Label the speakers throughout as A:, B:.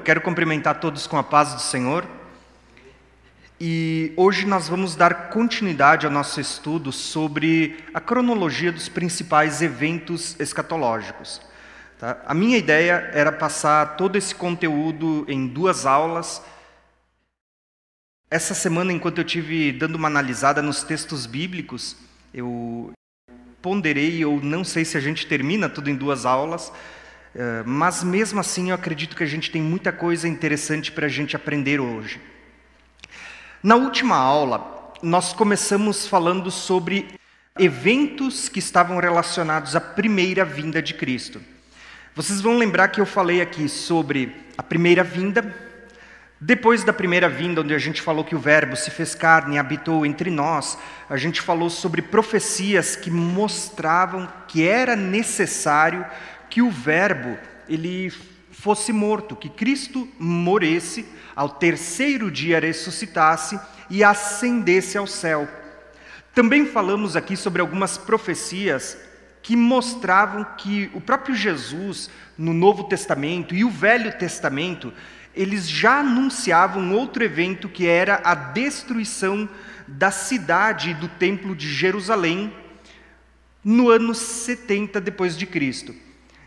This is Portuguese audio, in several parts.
A: quero cumprimentar todos com a paz do Senhor. E hoje nós vamos dar continuidade ao nosso estudo sobre a cronologia dos principais eventos escatológicos. Tá? A minha ideia era passar todo esse conteúdo em duas aulas. Essa semana, enquanto eu tive dando uma analisada nos textos bíblicos, eu ponderei, eu não sei se a gente termina tudo em duas aulas, eh, mas mesmo assim eu acredito que a gente tem muita coisa interessante para a gente aprender hoje. Na última aula, nós começamos falando sobre eventos que estavam relacionados à primeira vinda de Cristo. Vocês vão lembrar que eu falei aqui sobre a primeira vinda, depois da primeira vinda, onde a gente falou que o Verbo se fez carne e habitou entre nós, a gente falou sobre profecias que mostravam que era necessário que o Verbo ele fosse morto, que Cristo morresse, ao terceiro dia ressuscitasse e ascendesse ao céu. Também falamos aqui sobre algumas profecias que mostravam que o próprio Jesus, no Novo Testamento e o Velho Testamento, eles já anunciavam outro evento que era a destruição da cidade e do templo de Jerusalém no ano 70 depois de Cristo.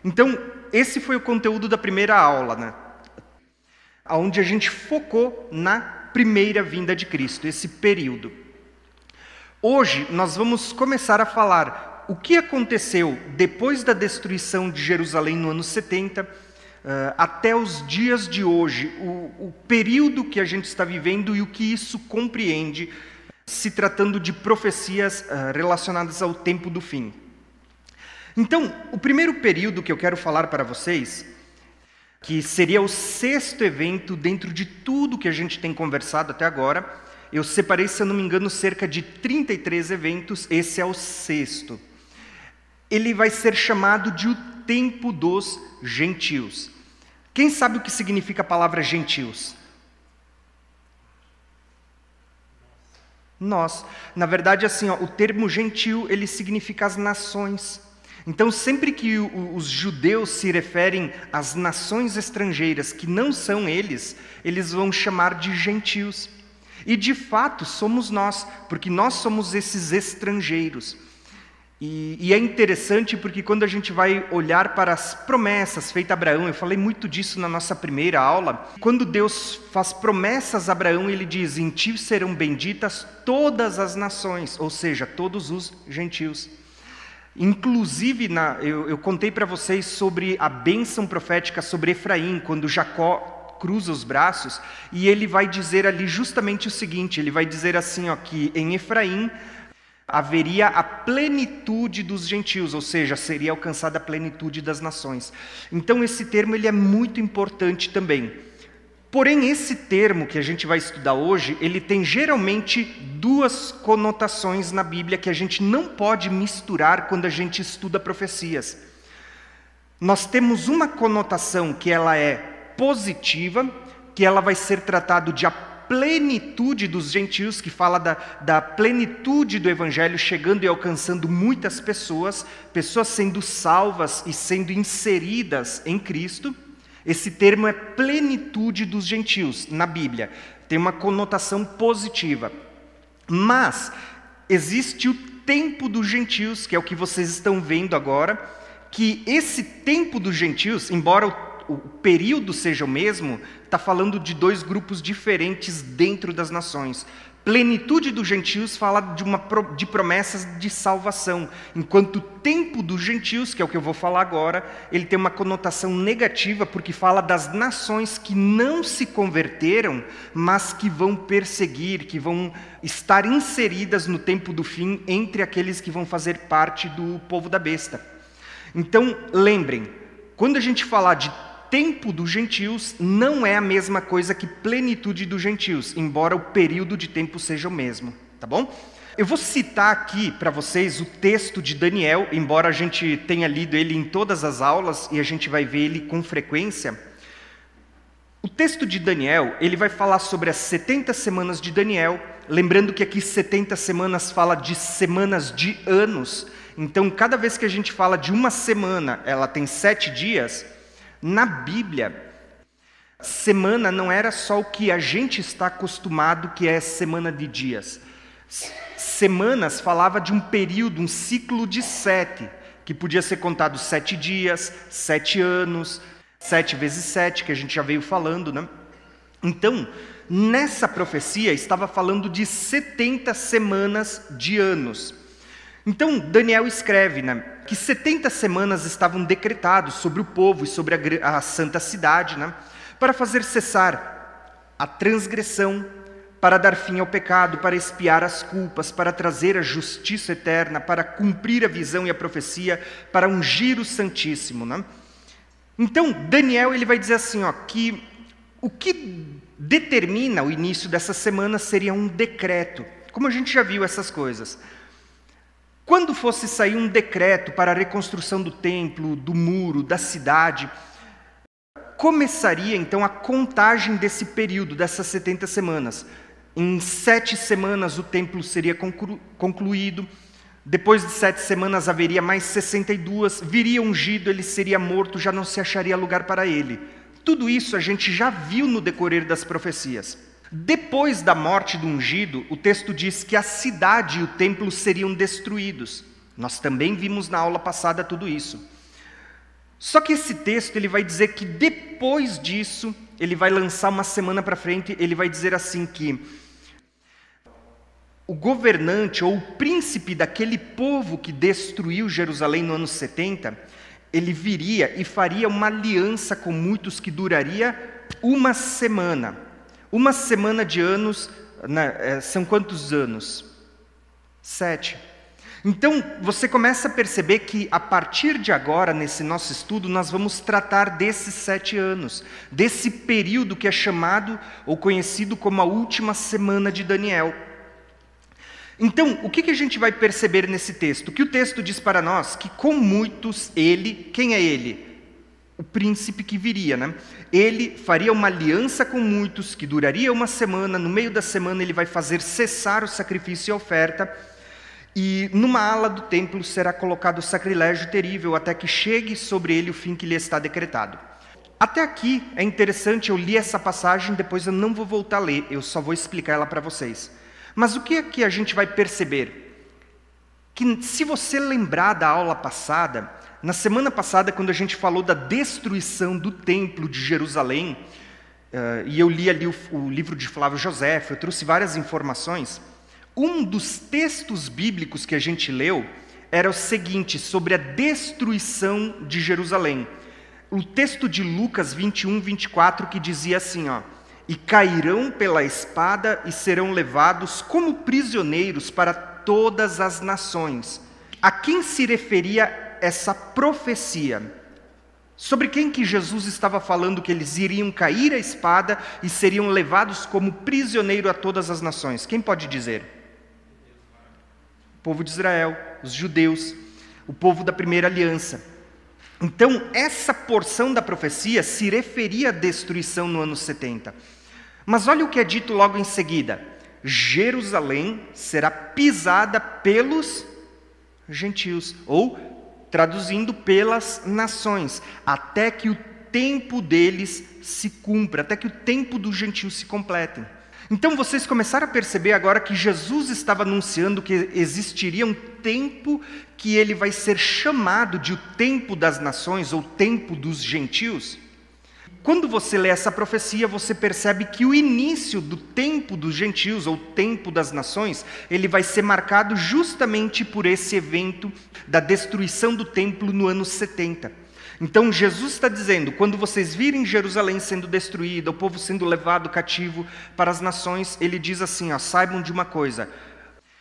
A: Então, esse foi o conteúdo da primeira aula, né? Onde a gente focou na primeira vinda de Cristo, esse período. Hoje nós vamos começar a falar o que aconteceu depois da destruição de Jerusalém no ano 70, uh, eh, até os dias de hoje, o, o período que a gente está vivendo e o que isso compreende, se tratando de profecias uh, relacionadas ao tempo do fim. Então, o primeiro período que eu quero falar para vocês, que seria o sexto evento dentro de tudo que a gente tem conversado até agora, eu separei, se eu não me engano, cerca de 33 eventos, esse é o sexto. Ele vai ser chamado de o tempo dos gentios. Quem sabe o que significa a palavra gentios? Nós. Na verdade, assim, ó, o termo gentil, ele significa as nações. Então, sempre que os judeus se referem às nações estrangeiras que não são eles, eles vão chamar de gentios. E de fato somos nós, porque nós somos esses estrangeiros. E, e, é interessante porque quando a gente vai olhar para as promessas feitas a Abraão, eu falei muito disso na nossa primeira aula. Quando Deus faz promessas a Abraão, ele diz: Em ti serão benditas todas as nações, ou seja, todos os gentios. Inclusive, na, eu, eu contei para vocês sobre a bênção profética sobre Efraim, quando Jacó cruza os braços, e ele vai dizer ali justamente o seguinte: ele vai dizer assim, ó, que em Efraim haveria a plenitude dos gentios, ou seja, seria alcançada a plenitude das nações. Então, esse termo ele é muito importante também. Porém, esse termo que a gente vai estudar hoje, ele tem geralmente duas conotações na Bíblia que a gente não pode misturar quando a gente estuda profecias. Nós temos uma conotação que ela é positiva, que ela vai ser tratado de a plenitude dos gentios, que fala da, da plenitude do Evangelho chegando e alcançando muitas pessoas, pessoas sendo salvas e sendo inseridas em Cristo. Esse termo é plenitude dos gentios na Bíblia, tem uma conotação positiva. Mas existe o tempo dos gentios, que é o que vocês estão vendo agora, que esse tempo dos gentios, embora o, o período seja o mesmo, está falando de dois grupos diferentes dentro das nações. Plenitude dos gentios fala de, uma, de promessas de salvação, enquanto o tempo dos gentios, que é o que eu vou falar agora, ele tem uma conotação negativa, porque fala das nações que não se converteram, mas que vão perseguir, que vão estar inseridas no tempo do fim entre aqueles que vão fazer parte do povo da besta. Então, lembrem, quando a gente falar de tempo dos gentios não é a mesma coisa que plenitude dos gentios, embora o período de tempo seja o mesmo, tá bom? Eu vou citar aqui para vocês o texto de Daniel, embora a gente tenha lido ele em todas as aulas e a gente vai ver ele com frequência. O texto de Daniel, ele vai falar sobre as 70 semanas de Daniel, lembrando que aqui 70 semanas fala de semanas de anos. Então, cada vez que a gente fala de uma semana, ela tem sete dias, na Bíblia, Semana não era só o que a gente está acostumado, que é semana de dias. Semanas falava de um período, um ciclo de sete, que podia ser contado sete dias, sete anos, sete vezes sete, que a gente já veio falando, né? Então, nessa profecia estava falando de 70 semanas de anos. Então, Daniel escreve né, que 70 semanas estavam decretados sobre o povo e sobre a, a santa cidade, né, para fazer cessar a transgressão, para dar fim ao pecado, para expiar as culpas, para trazer a justiça eterna, para cumprir a visão e a profecia, para ungir o Santíssimo. Né? Então, Daniel ele vai dizer assim, ó, que o que determina o início dessa semana seria um decreto, como a gente já viu essas coisas. Quando fosse sair um decreto para a reconstrução do templo, do muro, da cidade, começaria então a contagem desse período, dessas 70 semanas. Em sete semanas o templo seria conclu concluído, depois de sete semanas haveria mais 62, viria ungido, ele seria morto, já não se acharia lugar para ele. Tudo isso a gente já viu no decorrer das profecias. Depois da morte do ungido, o texto diz que a cidade e o templo seriam destruídos. Nós também vimos na aula passada tudo isso. Só que esse texto ele vai dizer que depois disso, ele vai lançar uma semana para frente, ele vai dizer assim que o governante ou o príncipe daquele povo que destruiu Jerusalém no ano 70, ele viria e faria uma aliança com muitos que duraria uma semana. Uma semana de anos, né, é, são quantos anos? Sete. Então, você começa a perceber que a partir de agora, nesse nosso estudo, nós vamos tratar desses sete anos, desse período que é chamado ou conhecido como a última semana de Daniel. Então, o que, que a gente vai perceber nesse texto? Que o texto diz para nós que com muitos ele, quem é ele? o príncipe que viria, né? Ele faria uma aliança com muitos que duraria uma semana. No meio da semana ele vai fazer cessar o sacrifício e a oferta. E numa ala do templo será colocado o sacrilégio terrível até que chegue sobre ele o fim que lhe está decretado. Até aqui é interessante, eu li essa passagem, depois eu não vou voltar a ler, eu só vou explicar ela para vocês. Mas o que é que a gente vai perceber? Que se você lembrar da aula passada, na semana passada, quando a gente falou da destruição do templo de Jerusalém, uh, e eu li ali o, o livro de Flávio José, eu trouxe várias informações. Um dos textos bíblicos que a gente leu era o seguinte, sobre a destruição de Jerusalém. O texto de Lucas 21, 24, que dizia assim: ó, E cairão pela espada e serão levados como prisioneiros para todas as nações. A quem se referia essa profecia. Sobre quem que Jesus estava falando que eles iriam cair a espada e seriam levados como prisioneiro a todas as nações? Quem pode dizer? O povo de Israel, os judeus, o povo da primeira aliança. Então, essa porção da profecia se referia à destruição no ano 70. Mas olha o que é dito logo em seguida: Jerusalém será pisada pelos gentios, ou traduzindo pelas nações, até que o tempo deles se cumpra, até que o tempo dos gentios se complete. Então vocês começaram a perceber agora que Jesus estava anunciando que existiria um tempo que ele vai ser chamado de o tempo das nações ou tempo dos gentios? Quando você lê essa profecia, você percebe que o início do tempo dos gentios, ou tempo das nações, ele vai ser marcado justamente por esse evento da destruição do templo no ano 70. Então Jesus está dizendo: quando vocês virem Jerusalém sendo destruída, o povo sendo levado cativo para as nações, ele diz assim: ó, saibam de uma coisa.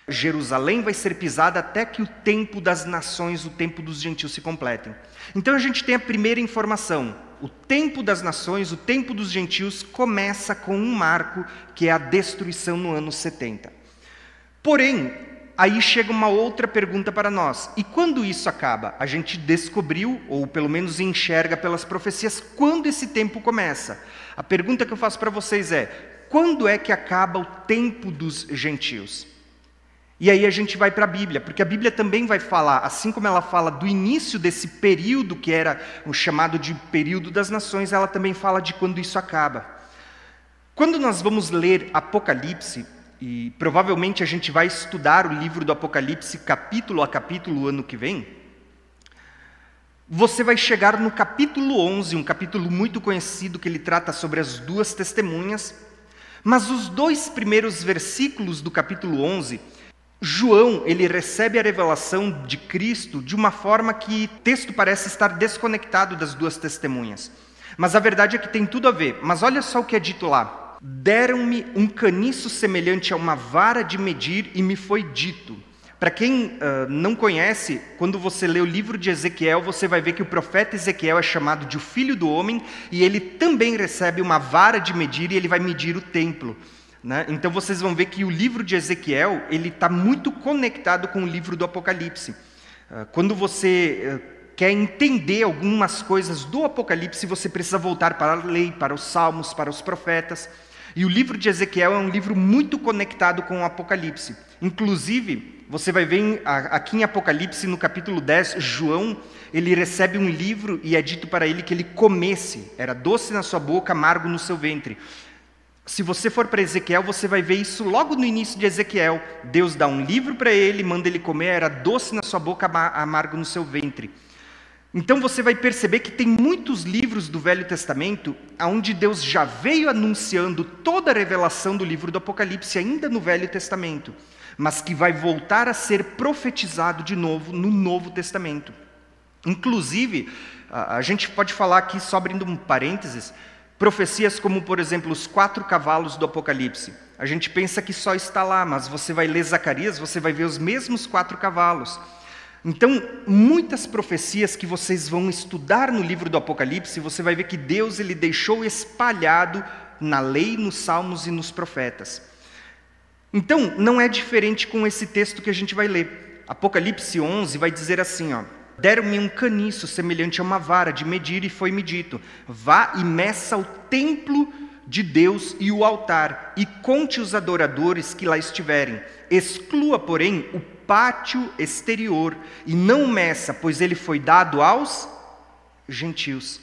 A: Jerusalém vai ser pisada até que o tempo das nações, o tempo dos gentios se completem. Então a gente tem a primeira informação: o tempo das nações, o tempo dos gentios, começa com um marco, que é a destruição no ano 70. Porém, aí chega uma outra pergunta para nós: e quando isso acaba? A gente descobriu, ou pelo menos enxerga pelas profecias, quando esse tempo começa. A pergunta que eu faço para vocês é: quando é que acaba o tempo dos gentios? E aí a gente vai para a Bíblia, porque a Bíblia também vai falar, assim como ela fala do início desse período que era o chamado de período das nações, ela também fala de quando isso acaba. Quando nós vamos ler Apocalipse, e provavelmente a gente vai estudar o livro do Apocalipse capítulo a capítulo ano que vem, você vai chegar no capítulo 11, um capítulo muito conhecido que ele trata sobre as duas testemunhas, mas os dois primeiros versículos do capítulo 11 João, ele recebe a revelação de Cristo de uma forma que o texto parece estar desconectado das duas testemunhas. Mas a verdade é que tem tudo a ver. Mas olha só o que é dito lá. Deram-me um caniço semelhante a uma vara de medir e me foi dito. Para quem uh, não conhece, quando você lê o livro de Ezequiel, você vai ver que o profeta Ezequiel é chamado de o filho do homem e ele também recebe uma vara de medir e ele vai medir o templo. Né? Então vocês vão ver que o livro de Ezequiel ele está muito conectado com o livro do Apocalipse. Ah, quando você eh, quer entender algumas coisas do Apocalipse, você precisa voltar para a lei, para os salmos, para os profetas. E o livro de Ezequiel é um livro muito conectado com o Apocalipse. Inclusive, você vai ver aqui em Apocalipse, no capítulo 10, João, ele recebe um livro e é dito para ele que ele comesse, era doce na sua boca, amargo no seu ventre. Se você for para Ezequiel, você vai ver isso logo no início de Ezequiel. Deus dá um livro para ele, manda ele comer, era doce na sua boca, amargo no seu ventre. Então você vai perceber que tem muitos livros do Velho Testamento onde Deus já veio anunciando toda a revelação do livro do Apocalipse ainda no Velho Testamento, mas que vai voltar a ser profetizado de novo no Novo Testamento. Inclusive, a gente pode falar aqui, só abrindo um parênteses, Profecias como, por exemplo, os quatro cavalos do Apocalipse. A gente pensa que só está lá, mas você vai ler Zacarias, você vai ver os mesmos quatro cavalos. Então, muitas profecias que vocês vão estudar no livro do Apocalipse, você vai ver que Deus ele deixou espalhado na lei, nos salmos e nos profetas. Então, não é diferente com esse texto que a gente vai ler. Apocalipse 11 vai dizer assim, ó: Deram-me um caniço semelhante a uma vara de medir, e foi-me dito: Vá e meça o templo de Deus e o altar, e conte os adoradores que lá estiverem. Exclua, porém, o pátio exterior, e não meça, pois ele foi dado aos gentios.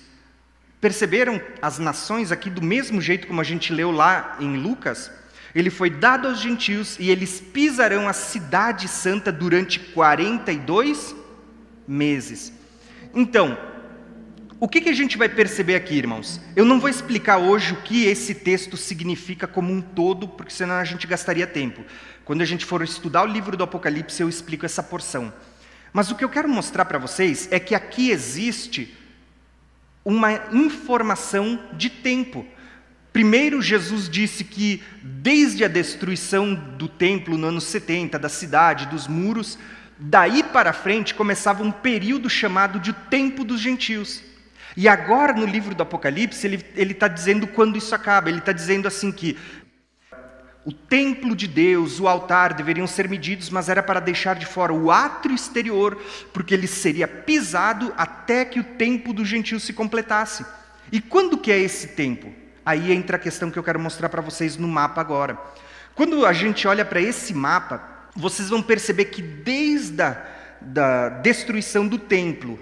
A: Perceberam as nações aqui do mesmo jeito como a gente leu lá em Lucas? Ele foi dado aos gentios e eles pisarão a cidade santa durante 42 meses. Então, o que, que a gente vai perceber aqui, irmãos? Eu não vou explicar hoje o que esse texto significa como um todo, porque senão a gente gastaria tempo. Quando a gente for estudar o livro do Apocalipse, eu explico essa porção. Mas o que eu quero mostrar para vocês é que aqui existe uma informação de tempo. Primeiro, Jesus disse que desde a destruição do templo no ano 70, da cidade, dos muros, Daí para frente começava um período chamado de tempo dos gentios. E agora no livro do Apocalipse ele está dizendo quando isso acaba. Ele está dizendo assim que o templo de Deus, o altar deveriam ser medidos, mas era para deixar de fora o átrio exterior, porque ele seria pisado até que o tempo dos gentios se completasse. E quando que é esse tempo? Aí entra a questão que eu quero mostrar para vocês no mapa agora. Quando a gente olha para esse mapa, vocês vão perceber que desde a da destruição do templo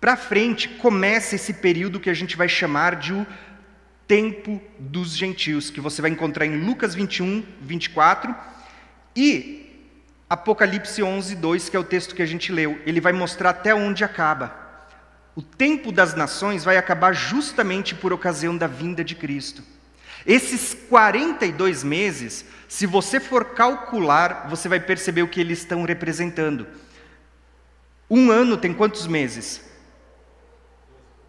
A: para frente começa esse período que a gente vai chamar de o tempo dos gentios, que você vai encontrar em Lucas 21, 24 e Apocalipse 11, 2, que é o texto que a gente leu. Ele vai mostrar até onde acaba. O tempo das nações vai acabar justamente por ocasião da vinda de Cristo. Esses 42 meses, se você for calcular, você vai perceber o que eles estão representando. Um ano tem quantos meses?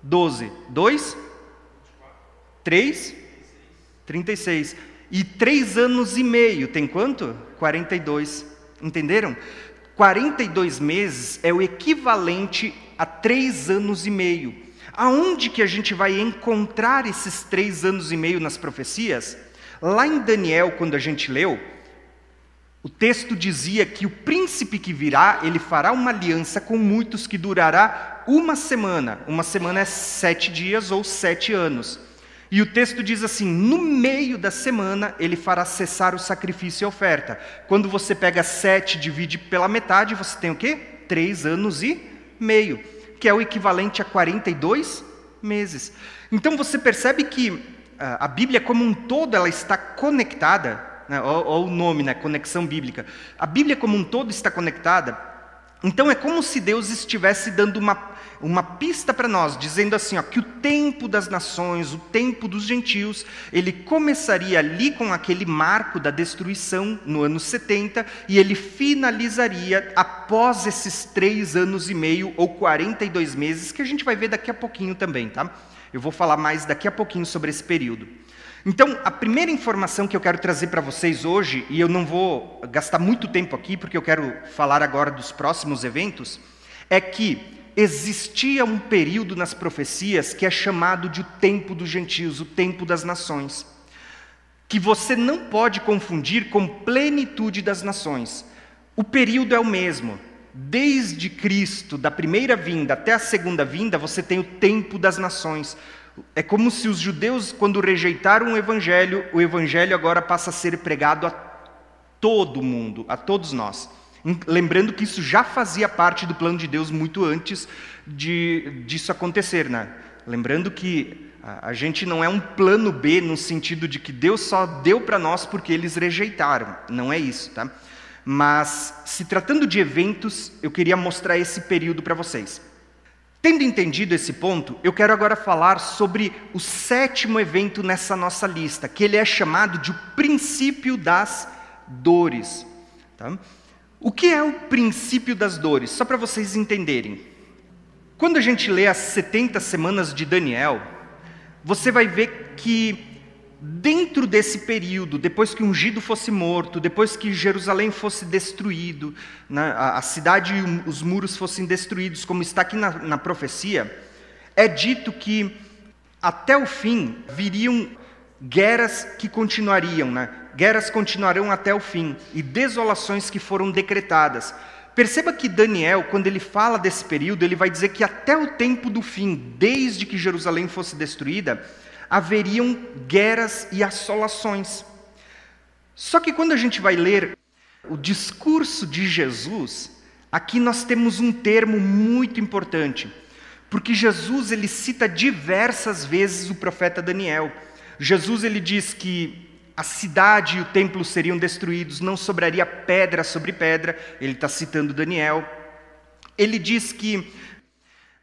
A: Doze. Dois? Três? Trinta e seis. Três anos e meio tem quanto? Quarenta e dois. Entenderam? Quarenta e dois meses é o equivalente a três anos e meio. Aonde que a gente vai encontrar esses três anos e meio nas profecias? Lá em Daniel, quando a gente leu, o texto dizia que o príncipe que virá, ele fará uma aliança com muitos que durará uma semana. Uma semana é sete dias ou sete anos. E o texto diz assim: no meio da semana ele fará cessar o sacrifício e oferta. Quando você pega sete divide pela metade, você tem o quê? Três anos e meio, que é o equivalente a 42 meses. Então você percebe que ah, a Bíblia como um todo ela está conectada, né? o nome, né? conexão bíblica. A Bíblia como um todo está conectada. Então é como se Deus estivesse dando uma uma pista para nós, dizendo assim, ó, que o tempo das nações, o tempo dos gentios, ele começaria ali com aquele marco da destruição no ano 70 e ele finalizaria após esses três anos e meio ou 42 meses, que a gente vai ver daqui a pouquinho também, tá? Eu vou falar mais daqui a pouquinho sobre esse período. Então, a primeira informação que eu quero trazer para vocês hoje, e eu não vou gastar muito tempo aqui, porque eu quero falar agora dos próximos eventos, é que existia um período nas profecias que é chamado de o tempo dos gentios, o tempo das nações, que você não pode confundir com plenitude das nações. O período é o mesmo. Desde Cristo, da primeira vinda até a segunda vinda, você tem o tempo das nações. É como se os judeus, quando rejeitaram o evangelho, o evangelho agora passa a ser pregado a todo mundo, a todos nós. Lembrando que isso já fazia parte do plano de Deus muito antes de, disso acontecer, né? Lembrando que a, gente não é um plano B no sentido de que Deus só deu para nós porque eles rejeitaram. Não é isso, tá? Mas, se tratando de eventos, eu queria mostrar esse período para vocês. Tendo entendido esse ponto, eu quero agora falar sobre o sétimo evento nessa nossa lista, que ele é chamado de o princípio das dores. Tá? O que é o princípio das dores? Só para vocês entenderem. Quando a gente lê as 70 semanas de Daniel, você vai ver que dentro desse período, depois que o ungido fosse morto, depois que Jerusalém fosse destruído, né, a, cidade e os muros fossem destruídos, como está aqui na, na profecia, é dito que até o fim viriam guerras que continuariam, né? Guerras continuarão até o fim, e desolações que foram decretadas. Perceba que Daniel, quando ele fala desse período, ele vai dizer que até o tempo do fim, desde que Jerusalém fosse destruída, haveriam guerras e assolações. Só que quando a gente vai ler o discurso de Jesus, aqui nós temos um termo muito importante, porque Jesus ele cita diversas vezes o profeta Daniel. Jesus ele diz que a cidade e o templo seriam destruídos, não sobraria pedra sobre pedra. Ele está citando Daniel. Ele diz que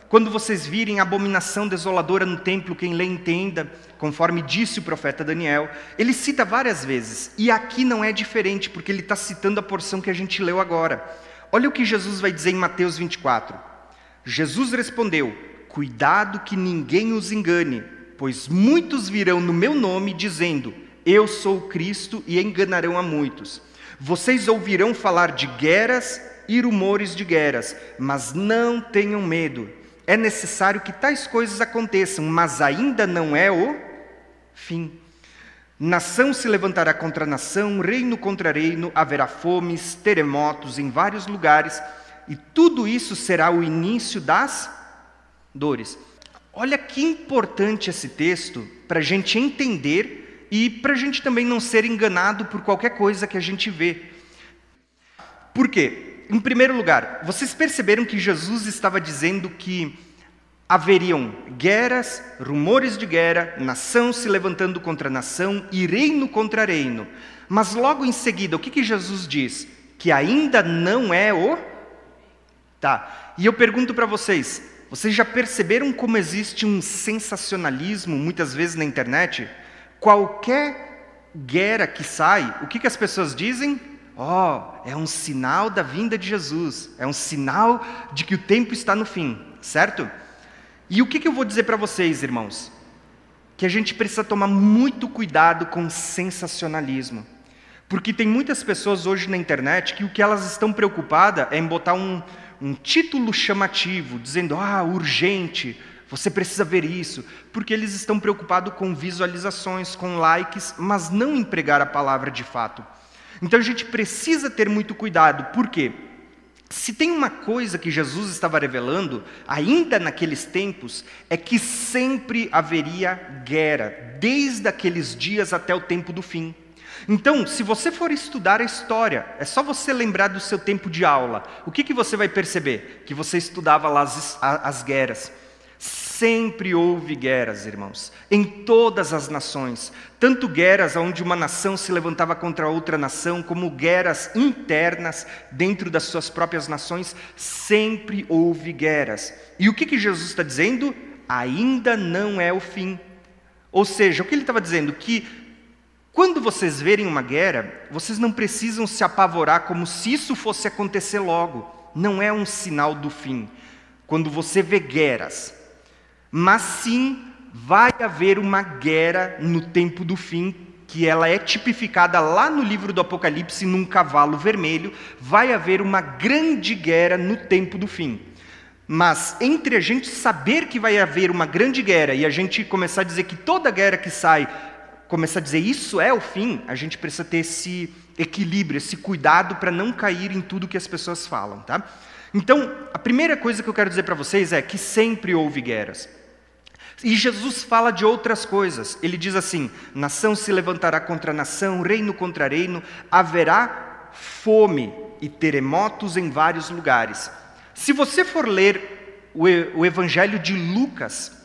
A: quando vocês virem abominação desoladora no templo, quem lê entenda, conforme disse o profeta Daniel. Ele cita várias vezes, e aqui não é diferente, porque ele está citando a porção que a gente leu agora. Olha o que Jesus vai dizer em Mateus 24. Jesus respondeu: Cuidado que ninguém os engane, pois muitos virão no meu nome dizendo: eu sou Cristo e enganarão a muitos. Vocês ouvirão falar de guerras e rumores de guerras, mas não tenham medo. É necessário que tais coisas aconteçam, mas ainda não é o fim. Nação se levantará contra nação, reino contra reino, haverá fomes, terremotos em vários lugares, e tudo isso será o início das dores. Olha que importante esse texto para a gente entender e para a gente também não ser enganado por qualquer coisa que a gente vê. Por quê? Em primeiro lugar, vocês perceberam que Jesus estava dizendo que haveriam guerras, rumores de guerra, nação se levantando contra nação e reino contra reino. Mas logo em seguida, o que, que Jesus diz? Que ainda não é o. Tá. E eu pergunto para vocês: vocês já perceberam como existe um sensacionalismo muitas vezes na internet? Qualquer guerra que sai, o que, que as pessoas dizem? Ó, oh, é um sinal da vinda de Jesus, é um sinal de que o tempo está no fim, certo? E o que, que eu vou dizer para vocês, irmãos? Que a gente precisa tomar muito cuidado com sensacionalismo. Porque tem muitas pessoas hoje na internet que o que elas estão preocupadas é em botar um, um título chamativo, dizendo, ah, urgente, você precisa ver isso, porque eles estão preocupados com visualizações, com likes, mas não em pregar a palavra de fato. Então a gente precisa ter muito cuidado, por quê? Se tem uma coisa que Jesus estava revelando, ainda naqueles tempos, é que sempre haveria guerra, desde aqueles dias até o tempo do fim. Então, se você for estudar a história, é só você lembrar do seu tempo de aula. O que, que você vai perceber? Que você estudava lá as, as guerras. Sempre houve guerras, irmãos, em todas as nações, tanto guerras onde uma nação se levantava contra outra nação, como guerras internas dentro das suas próprias nações, sempre houve guerras. E o que, que Jesus está dizendo? Ainda não é o fim. Ou seja, o que ele estava dizendo? Que quando vocês verem uma guerra, vocês não precisam se apavorar como se isso fosse acontecer logo. Não é um sinal do fim. Quando você vê guerras, mas sim vai haver uma guerra no tempo do fim, que ela é tipificada lá no livro do Apocalipse num cavalo vermelho, vai haver uma grande guerra no tempo do fim. Mas entre a gente saber que vai haver uma grande guerra e a gente começar a dizer que toda guerra que sai, começar a dizer isso é o fim, a gente precisa ter esse equilíbrio, esse cuidado para não cair em tudo que as pessoas falam, tá? Então, a primeira coisa que eu quero dizer para vocês é que sempre houve guerras. E Jesus fala de outras coisas. Ele diz assim: nação se levantará contra nação, reino contra reino, haverá fome e terremotos em vários lugares. Se você for ler o Evangelho de Lucas,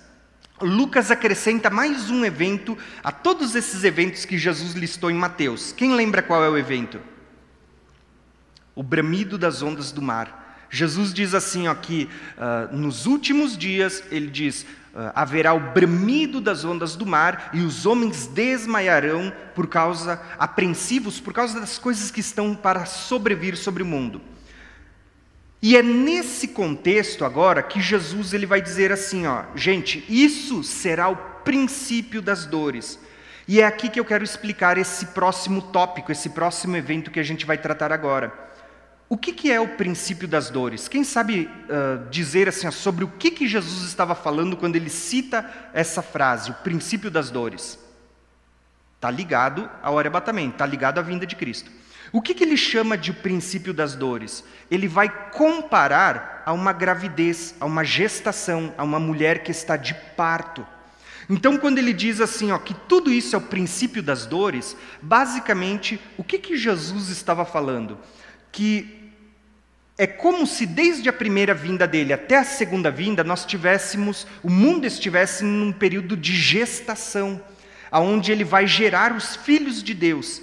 A: Lucas acrescenta mais um evento a todos esses eventos que Jesus listou em Mateus. Quem lembra qual é o evento? O bramido das ondas do mar. Jesus diz assim aqui, uh, nos últimos dias, ele diz: haverá o bramido das ondas do mar e os homens desmaiarão por causa apreensivos por causa das coisas que estão para sobrevir sobre o mundo. E é nesse contexto agora que Jesus ele vai dizer assim, ó, gente, isso será o princípio das dores. E é aqui que eu quero explicar esse próximo tópico, esse próximo evento que a gente vai tratar agora. O que, que é o princípio das dores? Quem sabe uh, dizer assim sobre o que, que Jesus estava falando quando ele cita essa frase, o princípio das dores? Está ligado ao arrebatamento, está ligado à vinda de Cristo. O que, que ele chama de princípio das dores? Ele vai comparar a uma gravidez, a uma gestação, a uma mulher que está de parto. Então, quando ele diz assim, ó, que tudo isso é o princípio das dores, basicamente, o que, que Jesus estava falando? Que é como se desde a primeira vinda dele até a segunda vinda nós tivéssemos, o mundo estivesse num período de gestação, aonde ele vai gerar os filhos de Deus.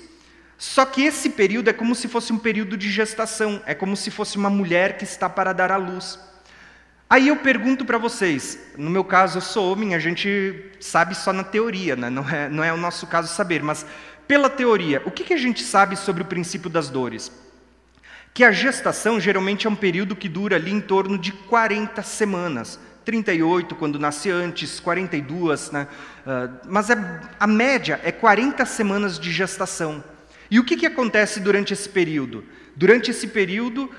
A: Só que esse período é como se fosse um período de gestação, é como se fosse uma mulher que está para dar à luz. Aí eu pergunto para vocês, no meu caso eu sou homem, a gente sabe só na teoria, né? não, é, não é o nosso caso saber, mas pela teoria, o que, que a gente sabe sobre o princípio das dores? Que a gestação geralmente é um período que dura ali em torno de 40 semanas. 38 quando nasce antes, 42, né? Uh, mas é, a média é 40 semanas de gestação. E o que, que acontece durante esse período? Durante esse período,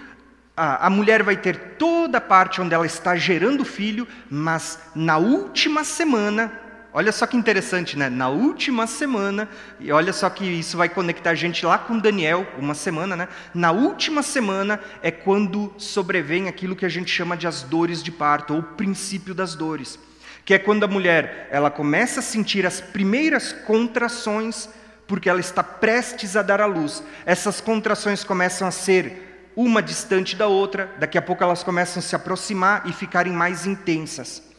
A: a, a mulher vai ter toda a parte onde ela está gerando filho, mas na última semana Olha só que interessante, né? Na última semana, e olha só que isso vai conectar a gente lá com Daniel, uma semana, né? Na última semana é quando sobrevém aquilo que a gente chama de as dores de parto, ou o princípio das dores, que é quando a mulher ela começa a sentir as primeiras contrações, porque ela está prestes a dar à luz. Essas contrações começam a ser uma distante da outra, daqui a pouco elas começam a se aproximar e ficarem mais intensas.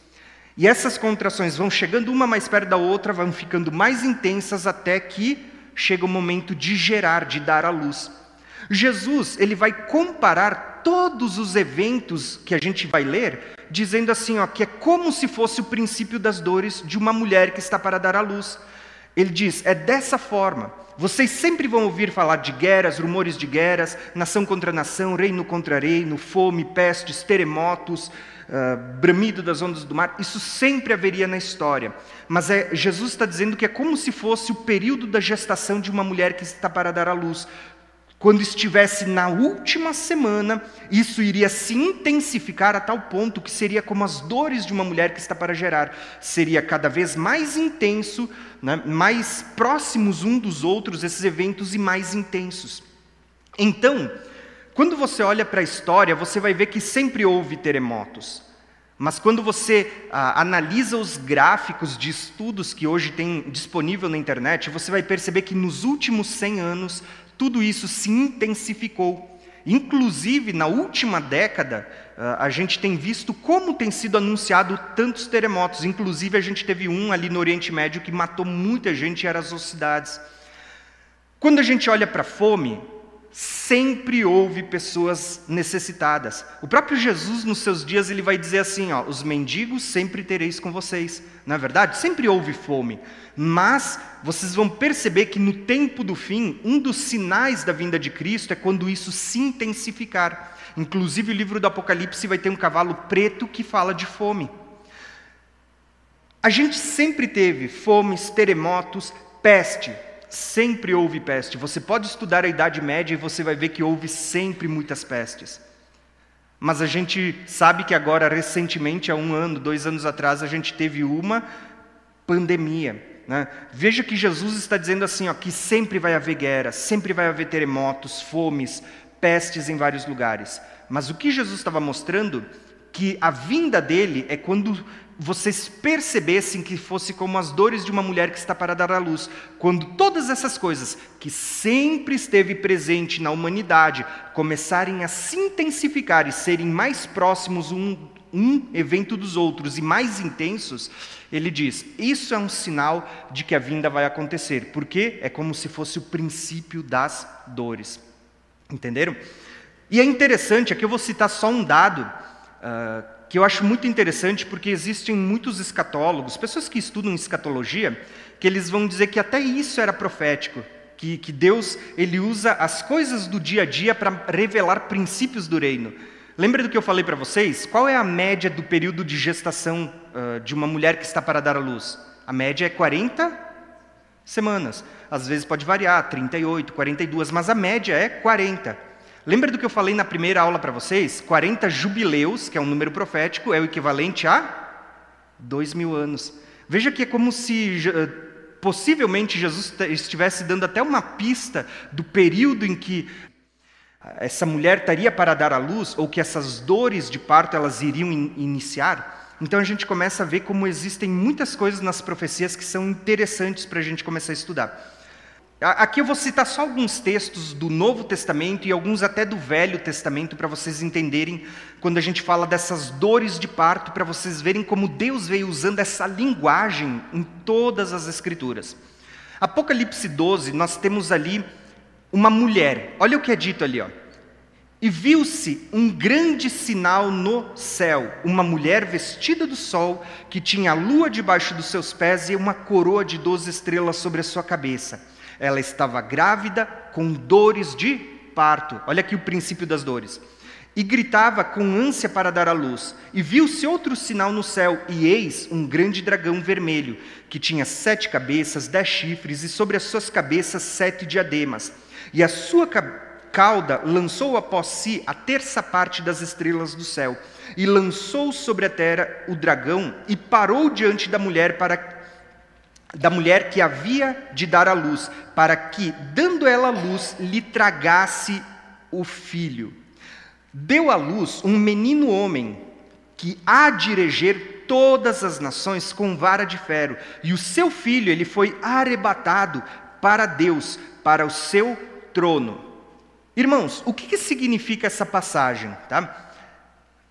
A: E essas contrações vão chegando uma mais perto da outra, vão ficando mais intensas até que chega o momento de gerar, de dar à luz. Jesus, ele vai comparar todos os eventos que a gente vai ler, dizendo assim, ó, que é como se fosse o princípio das dores de uma mulher que está para dar à luz. Ele diz: é dessa forma. Vocês sempre vão ouvir falar de guerras, rumores de guerras, nação contra nação, reino contra reino, fome, pestes, terremotos, uh, bramido das ondas do mar, isso sempre haveria na história. Mas é, Jesus está dizendo que é como se fosse o período da gestação de uma mulher que está para dar à luz. Quando estivesse na última semana, isso iria se intensificar a tal ponto que seria como as dores de uma mulher que está para gerar. Seria cada vez mais intenso, né, mais próximos um dos outros esses eventos e mais intensos. Então, Quando você olha para a história, você vai ver que sempre houve terremotos. Mas quando você ah, analisa os gráficos de estudos que hoje tem disponível na internet, você vai perceber que nos últimos 100 anos tudo isso se intensificou. Inclusive, na última década, ah, a gente tem visto como tem sido anunciado tantos terremotos. Inclusive, a gente teve um ali no Oriente Médio que matou muita gente em as cidades. Quando a gente olha para a fome, sempre houve pessoas necessitadas. O próprio Jesus, nos seus dias, ele vai dizer assim: ó, os mendigos sempre tereis com vocês. Na é verdade, sempre houve fome. Mas vocês vão perceber que no tempo do fim, um dos sinais da vinda de Cristo é quando isso se intensificar. Inclusive, o livro do Apocalipse vai ter um cavalo preto que fala de fome. A gente sempre teve fomes, terremotos, peste, sempre houve peste. Você pode estudar a Idade Média e você vai ver que houve sempre muitas pestes. Mas a gente sabe que agora, recentemente, há um ano, dois anos atrás, a gente teve uma pandemia. Né? Veja que Jesus está dizendo assim: ó, que sempre vai haver guerra, sempre vai haver terremotos, fomes, pestes em vários lugares. Mas o que Jesus estava mostrando que a vinda dele é quando vocês percebessem que fosse como as dores de uma mulher que está para dar à luz, quando todas essas coisas que sempre esteve presente na humanidade começarem a se intensificar e serem mais próximos um, um evento dos outros e mais intensos, ele diz: isso é um sinal de que a vinda vai acontecer, porque é como se fosse o princípio das dores. Entenderam? E é interessante, aqui eu vou citar só um dado. Uh, que eu acho muito interessante porque existem muitos escatólogos, pessoas que estudam escatologia, que eles vão dizer que até isso era profético, que, que Deus ele usa as coisas do dia a dia para revelar princípios do reino. Lembra do que eu falei para vocês? Qual é a média do período de gestação uh, de uma mulher que está para dar à luz? A média é 40 semanas. Às vezes pode variar, 38, 42, mas a média é 40. Lembra do que eu falei na primeira aula para vocês? 40 jubileus, que é um número profético, é o equivalente a dois mil anos. Veja que é como se eh, possivelmente Jesus estivesse dando até uma pista do período em que essa mulher estaria para dar à luz, ou que essas dores de parto elas iriam in iniciar. Então a gente começa a ver como existem muitas coisas nas profecias que são interessantes para a gente começar a estudar. Aqui eu vou citar só alguns textos do Novo Testamento e alguns até do Velho Testamento para vocês entenderem quando a gente fala dessas dores de parto, para vocês verem como Deus veio usando essa linguagem em todas as Escrituras. Apocalipse 12, nós temos ali uma mulher, olha o que é dito ali, ó. E viu-se um grande sinal no céu, uma mulher vestida do sol, que tinha a lua debaixo dos seus pés e uma coroa de doze estrelas sobre a sua cabeça. Ela estava grávida com dores de parto. Olha aqui o princípio das dores. E gritava com ânsia para dar à luz. E viu-se outro sinal no céu, e eis um grande dragão vermelho, que tinha sete cabeças, dez chifres, e sobre as suas cabeças sete diademas. E a sua cauda lançou após si a terça parte das estrelas do céu, e lançou sobre a terra o dragão, e parou diante da mulher para da mulher que havia de dar à luz, para que, dando ela a luz, lhe tragasse o filho. Deu à luz um menino homem, que há de reger todas as nações com vara de ferro, e o seu filho ele foi arrebatado para Deus, para o seu trono. Irmãos, o que, que significa essa passagem? Tá?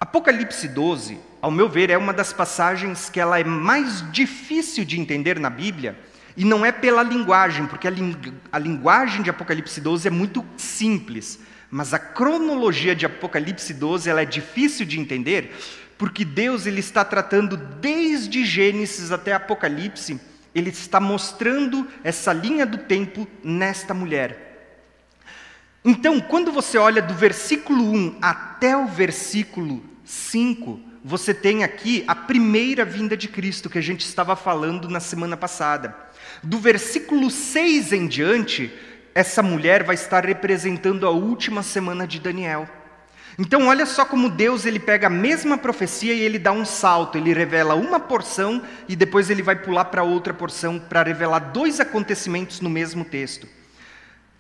A: Apocalipse 12 ao meu ver, é uma das passagens que ela é mais difícil de entender na Bíblia, e não é pela linguagem, porque a, ling a linguagem de Apocalipse 12 é muito simples, mas a cronologia de Apocalipse 12 ela é difícil de entender, porque Deus ele está tratando desde Gênesis até Apocalipse, ele está mostrando essa linha do tempo nesta mulher. Então, quando você olha do versículo 1 até o versículo 5, você tem aqui a primeira vinda de Cristo que a gente estava falando na semana passada. Do versículo 6 em diante, essa mulher vai estar representando a última semana de Daniel. Então, olha só como Deus ele pega a mesma profecia e ele dá um salto, ele revela uma porção e depois ele vai pular para outra porção para revelar dois acontecimentos no mesmo texto.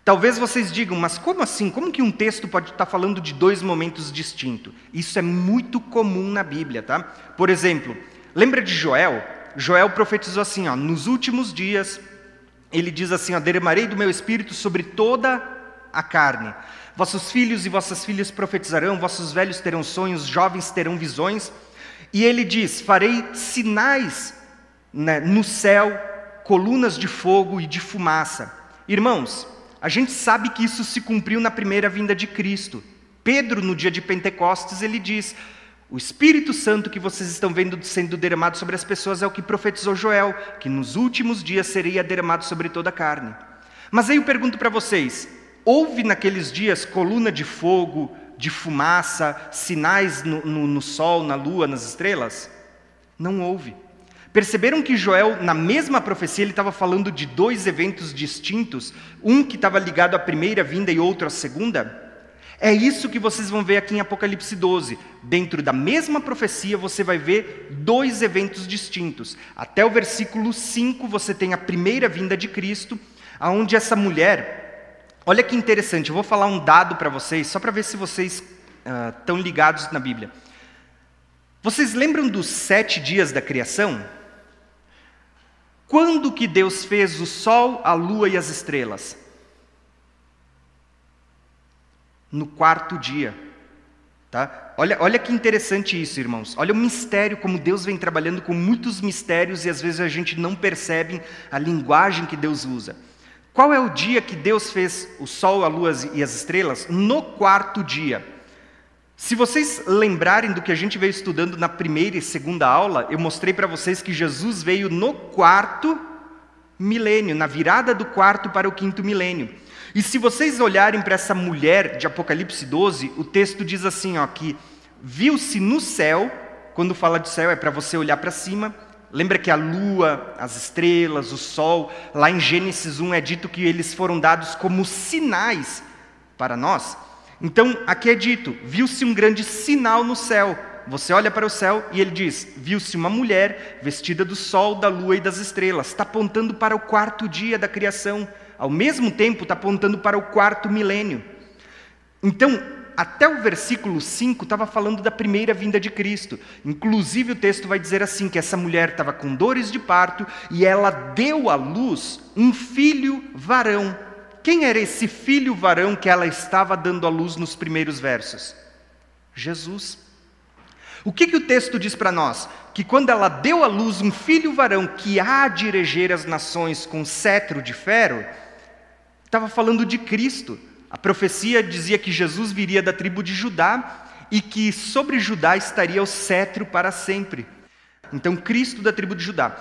A: Talvez vocês digam, mas como assim? Como que um texto pode estar falando de dois momentos distintos? Isso é muito comum na Bíblia, tá? Por exemplo, lembra de Joel? Joel profetizou assim, ó, nos últimos dias, ele diz assim, ó, derramarei do meu espírito sobre toda a carne. Vossos filhos e vossas filhas profetizarão, vossos velhos terão sonhos, jovens terão visões. E ele diz: farei sinais né, no céu, colunas de fogo e de fumaça. Irmãos, a gente sabe que isso se cumpriu na primeira vinda de Cristo. Pedro, no dia de Pentecostes, ele diz: O Espírito Santo que vocês estão vendo sendo derramado sobre as pessoas é o que profetizou Joel, que nos últimos dias seria derramado sobre toda a carne. Mas aí eu pergunto para vocês: houve naqueles dias coluna de fogo, de fumaça, sinais no, no, no sol, na lua, nas estrelas? Não houve. Perceberam que Joel, na mesma profecia, ele estava falando de dois eventos distintos, um que estava ligado à primeira vinda e outro à segunda? É isso que vocês vão ver aqui em Apocalipse 12. Dentro da mesma profecia, você vai ver dois eventos distintos. Até o versículo 5, você tem a primeira vinda de Cristo, aonde essa mulher. Olha que interessante, eu vou falar um dado para vocês, só para ver se vocês uh, estão ligados na Bíblia. Vocês lembram dos sete dias da criação? Quando que Deus fez o sol, a lua e as estrelas? No quarto dia. Tá? Olha, olha que interessante isso, irmãos. Olha o mistério, como Deus vem trabalhando com muitos mistérios e às vezes a gente não percebe a linguagem que Deus usa. Qual é o dia que Deus fez o sol, a lua e as estrelas? No quarto dia. Se vocês lembrarem do que a gente veio estudando na primeira e segunda aula, eu mostrei para vocês que Jesus veio no quarto milênio, na virada do quarto para o quinto milênio. E se vocês olharem para essa mulher de Apocalipse 12, o texto diz assim, ó, que viu-se no céu, quando fala de céu é para você olhar para cima, lembra que a lua, as estrelas, o sol, lá em Gênesis 1 é dito que eles foram dados como sinais para nós. Então, aqui é dito: viu-se um grande sinal no céu. Você olha para o céu e ele diz: viu-se uma mulher vestida do sol, da lua e das estrelas. Está apontando para o quarto dia da criação. Ao mesmo tempo, está apontando para o quarto milênio. Então, até o versículo 5 estava falando da primeira vinda de Cristo. Inclusive, o texto vai dizer assim: que essa mulher estava com dores de parto e ela deu à luz um filho varão. Quem era esse filho varão que ela estava dando à luz nos primeiros versos? Jesus. O que, que o texto diz para nós? Que quando ela deu à luz um filho varão que há de reger as nações com cetro de ferro, estava falando de Cristo. A profecia dizia que Jesus viria da tribo de Judá e que sobre Judá estaria o cetro para sempre. Então, Cristo da tribo de Judá.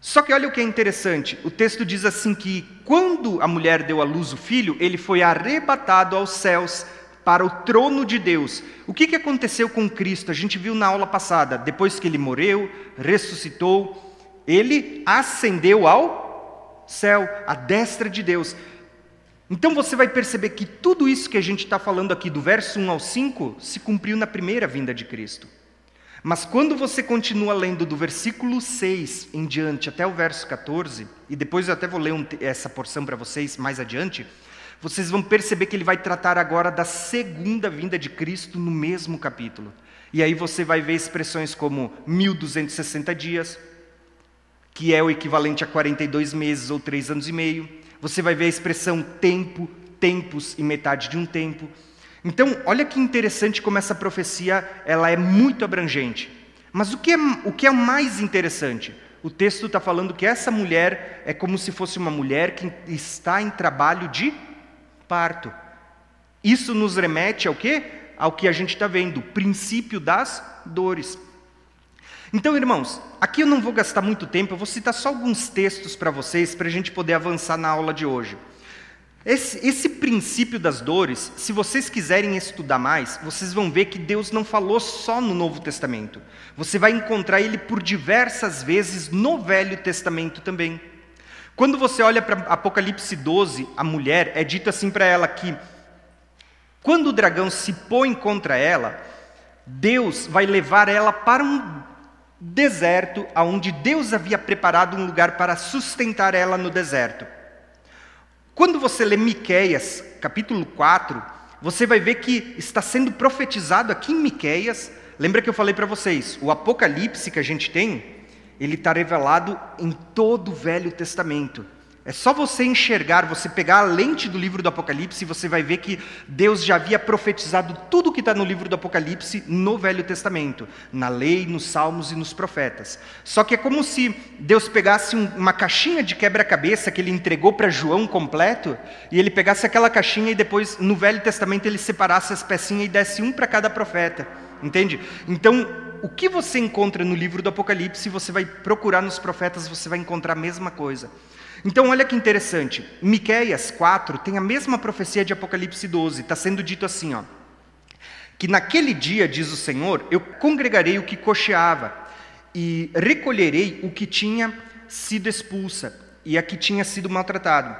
A: Só que olha o que é interessante: o texto diz assim que quando a mulher deu à luz o filho, ele foi arrebatado aos céus para o trono de Deus. O que, aconteceu com Cristo? A gente viu na aula passada, depois que ele morreu, ressuscitou, ele ascendeu ao céu, à destra de Deus. Então você vai perceber que tudo isso que a gente está falando aqui, do verso 1 ao 5, se cumpriu na primeira vinda de Cristo. Mas quando você continua lendo do versículo 6 em diante até o verso 14, e depois eu até vou ler um, essa porção para vocês mais adiante, vocês vão perceber que ele vai tratar agora da segunda vinda de Cristo no mesmo capítulo. E aí você vai ver expressões como 1260 dias, que é o equivalente a 42 meses ou 3 anos e meio. Você vai ver a expressão tempo, tempos e metade de um tempo. Então, olha que interessante como essa profecia ela é muito abrangente. Mas o que é, o que é mais interessante? O texto está falando que essa mulher é como se fosse uma mulher que está em trabalho de parto. Isso nos remete ao quê? Ao que a gente está vendo, o princípio das dores. Então, irmãos, aqui eu não vou gastar muito tempo, eu vou citar só alguns textos para vocês, para a gente poder avançar na aula de hoje. Esse, esse, princípio das dores, se vocês quiserem estudar mais, vocês vão ver que Deus não falou só no Novo Testamento. Você vai encontrar ele por diversas vezes no Velho Testamento também. Quando você olha para Apocalipse 12, a mulher, é dito assim para ela que, quando o dragão se põe contra ela, Deus vai levar ela para um deserto, onde Deus havia preparado um lugar para sustentar ela no deserto. Quando você lê Miqueias, capítulo 4, você vai ver que está sendo profetizado aqui em Miqueias. Lembra que eu falei para vocês, o Apocalipse que a gente tem, ele está revelado em todo o Velho Testamento. É só você enxergar, você pegar a lente do livro do Apocalipse e você vai ver que Deus já havia profetizado tudo o que está no livro do Apocalipse no Velho Testamento, na lei, nos salmos e nos profetas. Só que é como se Deus pegasse um, uma caixinha de quebra-cabeça que ele entregou para João completo, e ele pegasse aquela caixinha e depois no Velho Testamento ele separasse as pecinhas e desse um para cada profeta. Entende? Então, o que você encontra no livro do Apocalipse, você vai procurar nos profetas, você vai encontrar a mesma coisa. Então, olha que interessante. Miqueias 4 tem a mesma profecia de Apocalipse 12. Está sendo dito assim, ó. Que naquele dia, diz o Senhor, eu congregarei o que cocheava e recolherei o que tinha sido expulsa e a que tinha sido maltratado.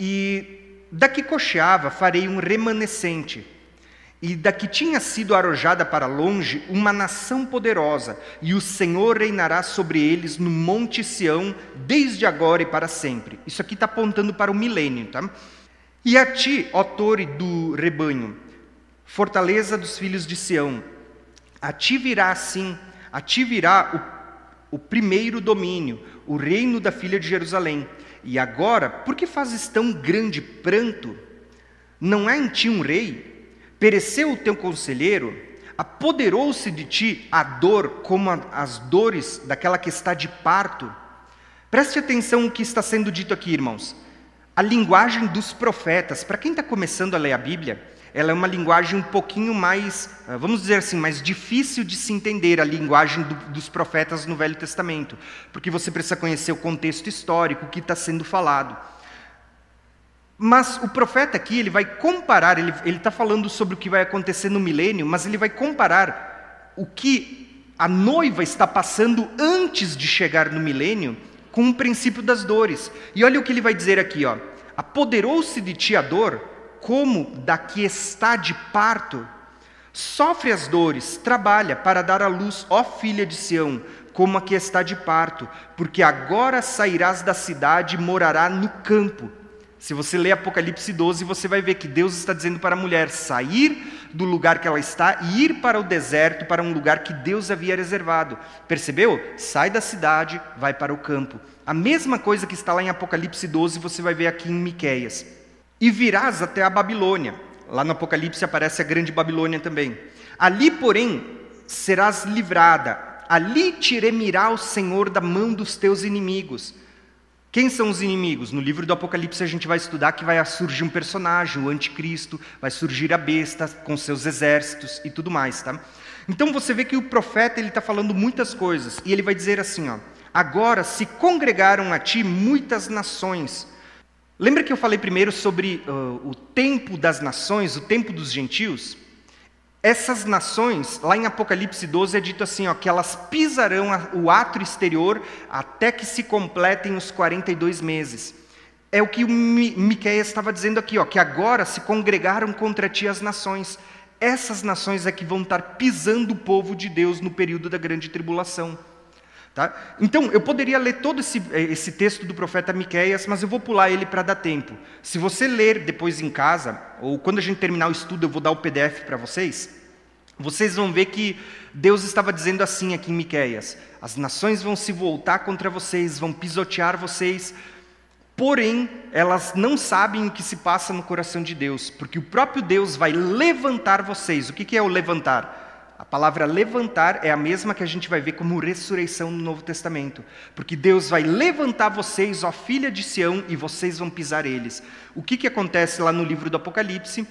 A: E da que cocheava farei um remanescente e da que tinha sido arrojada para longe uma nação poderosa, e o Senhor reinará sobre eles no Monte Sião, desde agora e para sempre. Isso aqui está apontando para o milênio, tá? E a ti, ó torre do rebanho, fortaleza dos filhos de Sião, a ti virá assim, a ti virá o, o primeiro domínio, o reino da filha de Jerusalém. E agora, por que fazes tão grande pranto? Não há em ti um rei? Pereceu o teu conselheiro, apoderou-se de ti a dor como as dores daquela que está de parto. Preste atenção no que está sendo dito aqui, irmãos. A linguagem dos profetas, para quem está começando a ler a Bíblia, ela é uma linguagem um pouquinho mais, ah, vamos dizer assim, mais difícil de se entender a linguagem do, dos profetas no Velho Testamento, porque você precisa conhecer o contexto histórico, o que está sendo falado. Mas o profeta aqui, ele vai comparar, ele está falando sobre o que vai acontecer no milênio, mas ele vai comparar o que a noiva está passando antes de chegar no milênio com o princípio das dores. E olha o que ele vai dizer aqui, ó. Apoderou-se de ti a dor, como da que está de parto. Sofre as dores, trabalha para dar à luz, ó filha de Sião, como a que está de parto, porque agora sairás da cidade e morará no campo. Se você ler Apocalipse 12, você vai ver que Deus está dizendo para a mulher sair do lugar que ela está e ir para o deserto, para um lugar que Deus havia reservado. Percebeu? Sai da cidade, vai para o campo. A mesma coisa que está lá em Apocalipse 12, você vai ver aqui em Miqueias. E virás até a Babilônia. Lá no Apocalipse aparece a grande Babilônia também. Ali, porém, serás livrada. Ali te remirá o Senhor da mão dos teus inimigos. Quem são os inimigos? No livro do Apocalipse a gente vai estudar que vai surgir um personagem, o anticristo, vai surgir a besta com seus exércitos e tudo mais, tá? Então você vê que o profeta ele está falando muitas coisas e ele vai dizer assim, ó: agora se congregaram a ti muitas nações. Lembra que eu falei primeiro sobre uh, o tempo das nações, o tempo dos gentios? Essas nações, lá em Apocalipse 12 é dito assim, ó, que elas pisarão o átrio exterior até que se completem os 42 meses. É o que o Miqueias estava dizendo aqui, ó, que agora se congregaram contra ti as nações. Essas nações é que vão estar pisando o povo de Deus no período da grande tribulação. Tá? Então, eu poderia ler todo esse, esse texto do profeta Miqueias, mas eu vou pular ele para dar tempo. Se você ler depois em casa, ou quando a gente terminar o estudo, eu vou dar o PDF para vocês, vocês vão ver que Deus estava dizendo assim aqui em Miqueias: as nações vão se voltar contra vocês, vão pisotear vocês, porém elas não sabem o que se passa no coração de Deus, porque o próprio Deus vai levantar vocês. O que é o levantar? A palavra levantar é a mesma que a gente vai ver como ressurreição no Novo Testamento. Porque Deus vai levantar vocês, ó filha de Sião, e vocês vão pisar eles. O que, que acontece lá no livro do Apocalipse?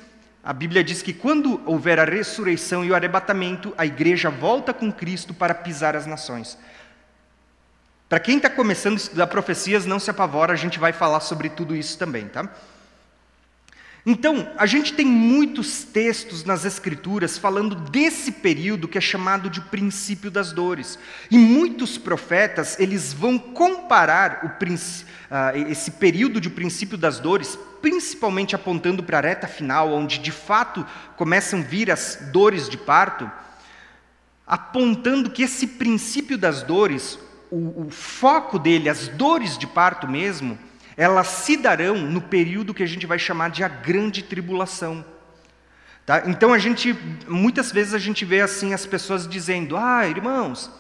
A: A Bíblia diz que quando houver a ressurreição e o arrebatamento, a igreja volta com Cristo para pisar as nações. Para quem está começando a estudar profecias, não se apavora, a gente vai falar sobre tudo isso também, tá? Então, a gente tem muitos textos nas Escrituras falando desse período que é chamado de princípio das dores. E muitos profetas, eles vão comparar o, uh, esse período de princípio das dores, principalmente apontando para a reta final, onde de fato começam a vir as dores de parto, apontando que esse princípio das dores, o, o foco dele, as dores de parto mesmo, elas se darão no período que a gente vai chamar de a grande tribulação. Tá? Então a gente, muitas vezes a gente vê assim as pessoas dizendo: Ah, irmãos,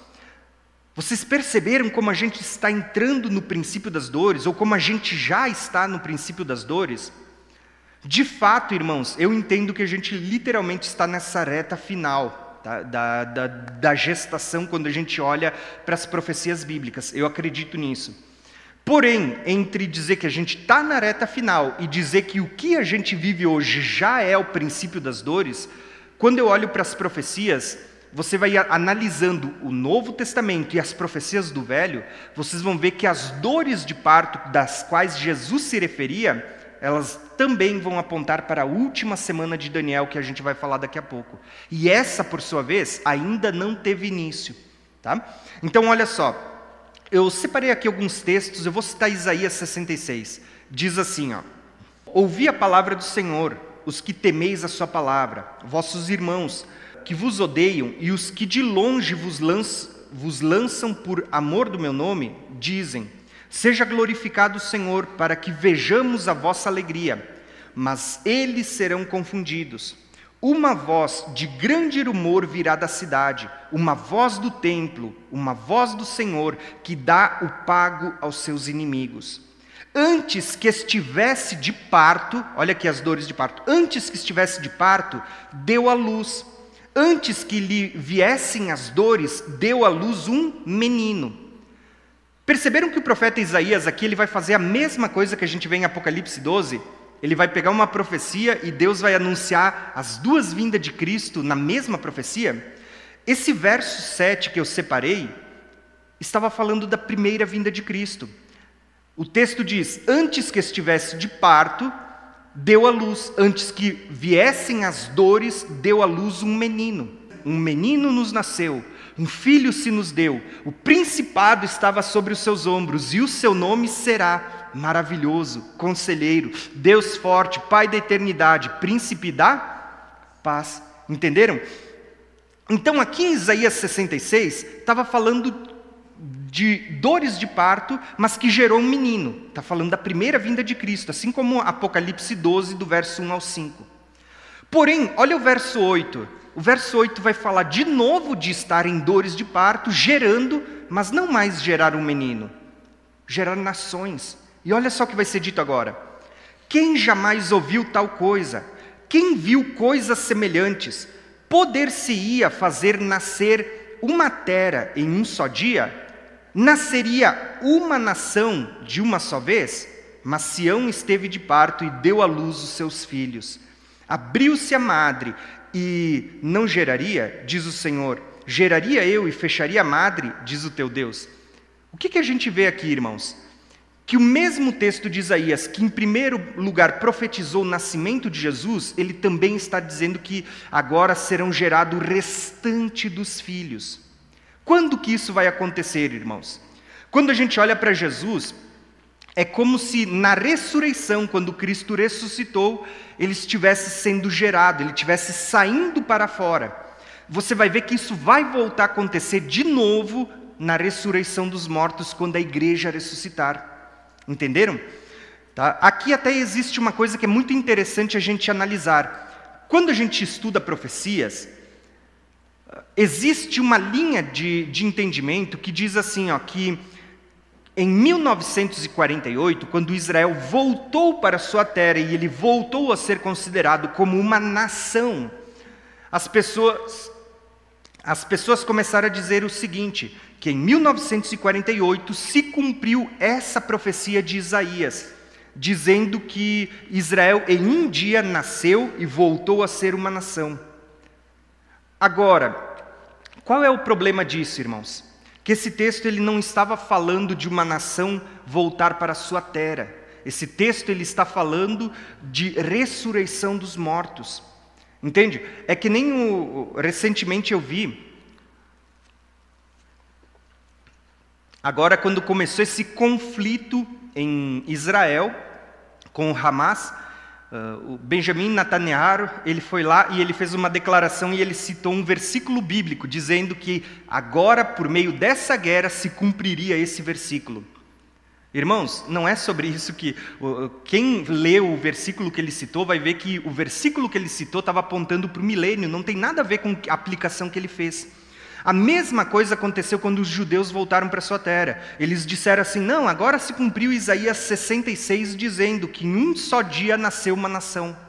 A: vocês perceberam como a gente está entrando no princípio das dores, ou como a gente já está no princípio das dores? De fato, irmãos, eu entendo que a gente literalmente está nessa reta final tá? da, da, da gestação, quando a gente olha para as profecias bíblicas. Eu acredito nisso. Porém, entre dizer que a gente está na reta final e dizer que o que a gente vive hoje já é o princípio das dores, quando eu olho para as profecias, você vai analisando o Novo Testamento e as profecias do Velho, vocês vão ver que as dores de parto das quais Jesus se referia, elas também vão apontar para a última semana de Daniel, que a gente vai falar daqui a pouco. E essa, por sua vez, ainda não teve início. Tá? Então, olha só, eu separei aqui alguns textos, eu vou citar Isaías 66. Diz assim, ó: Ouvi a palavra do Senhor, os que temeis a sua palavra, vossos irmãos que vos odeiam e os que de longe vos, lanç, vos lançam por amor do meu nome, dizem: Seja glorificado o Senhor, para que vejamos a vossa alegria. Mas eles serão confundidos. Uma voz de grande rumor virá da cidade, uma voz do templo, uma voz do Senhor, que dá o pago aos seus inimigos. Antes que estivesse de parto, olha aqui as dores de parto, antes que estivesse de parto, deu a luz. Antes que lhe viessem as dores, deu à luz um menino. Perceberam que o profeta Isaías aqui ele vai fazer a mesma coisa que a gente vê em Apocalipse 12? Ele vai pegar uma profecia e Deus vai anunciar as duas vindas de Cristo na mesma profecia. Esse verso 7 que eu separei estava falando da primeira vinda de Cristo. O texto diz: Antes que estivesse de parto, deu à luz, antes que viessem as dores, deu à luz um menino. Um menino nos nasceu, um filho se nos deu, o principado estava sobre os seus ombros, e o seu nome será maravilhoso, conselheiro, Deus forte, Pai da eternidade, príncipe da paz. Entenderam? Então, aqui em Isaías 66, estava falando de dores de parto, mas que gerou um menino. Está falando da primeira vinda de Cristo, assim como Apocalipse 12, do verso 1 ao 5. Porém, olha o verso 8. O verso 8 vai falar de novo de estar em dores de parto, gerando, mas não mais gerar um menino, gerar nações. E olha só o que vai ser dito agora: quem jamais ouviu tal coisa? Quem viu coisas semelhantes? Poder-se-ia fazer nascer uma terra em um só dia? Nasceria uma nação de uma só vez? Mas Sião esteve de parto e deu à luz os seus filhos. Abriu-se a madre e não geraria, diz o Senhor. Geraria eu e fecharia a madre, diz o teu Deus. O que, que a gente vê aqui, irmãos? Que o mesmo texto de Isaías, que em primeiro lugar profetizou o nascimento de Jesus, ele também está dizendo que agora serão gerados o restante dos filhos. Quando que isso vai acontecer, irmãos? Quando a gente olha para Jesus, é como se na ressurreição, quando Cristo ressuscitou, ele estivesse sendo gerado, ele estivesse saindo para fora. Você vai ver que isso vai voltar a acontecer de novo na ressurreição dos mortos, quando a igreja ressuscitar. Entenderam? Tá? Aqui até existe uma coisa que é muito interessante a gente analisar. Quando a gente estuda profecias, existe uma linha de, de entendimento que diz assim, ó, que em 1948, quando Israel voltou para sua terra e ele voltou a ser considerado como uma nação, as pessoas, as pessoas começaram a dizer o seguinte: que em 1948 se cumpriu essa profecia de Isaías, dizendo que Israel em um dia nasceu e voltou a ser uma nação. Agora, qual é o problema disso, irmãos? Que esse texto ele não estava falando de uma nação voltar para a sua terra. Esse texto ele está falando de ressurreição dos mortos. Entende? É que nem o, recentemente eu vi Agora, quando começou esse conflito em Israel com o Hamas, uh, o Benjamin Netanyahu, ele foi lá e ele fez uma declaração e ele citou um versículo bíblico dizendo que agora, por meio dessa guerra, se cumpriria esse versículo. Irmãos, não é sobre isso que. Quem leu o versículo que ele citou vai ver que o versículo que ele citou estava apontando para o milênio, não tem nada a ver com a aplicação que ele fez. A mesma coisa aconteceu quando os judeus voltaram para sua terra. Eles disseram assim: não, agora se cumpriu Isaías 66, dizendo que em um só dia nasceu uma nação.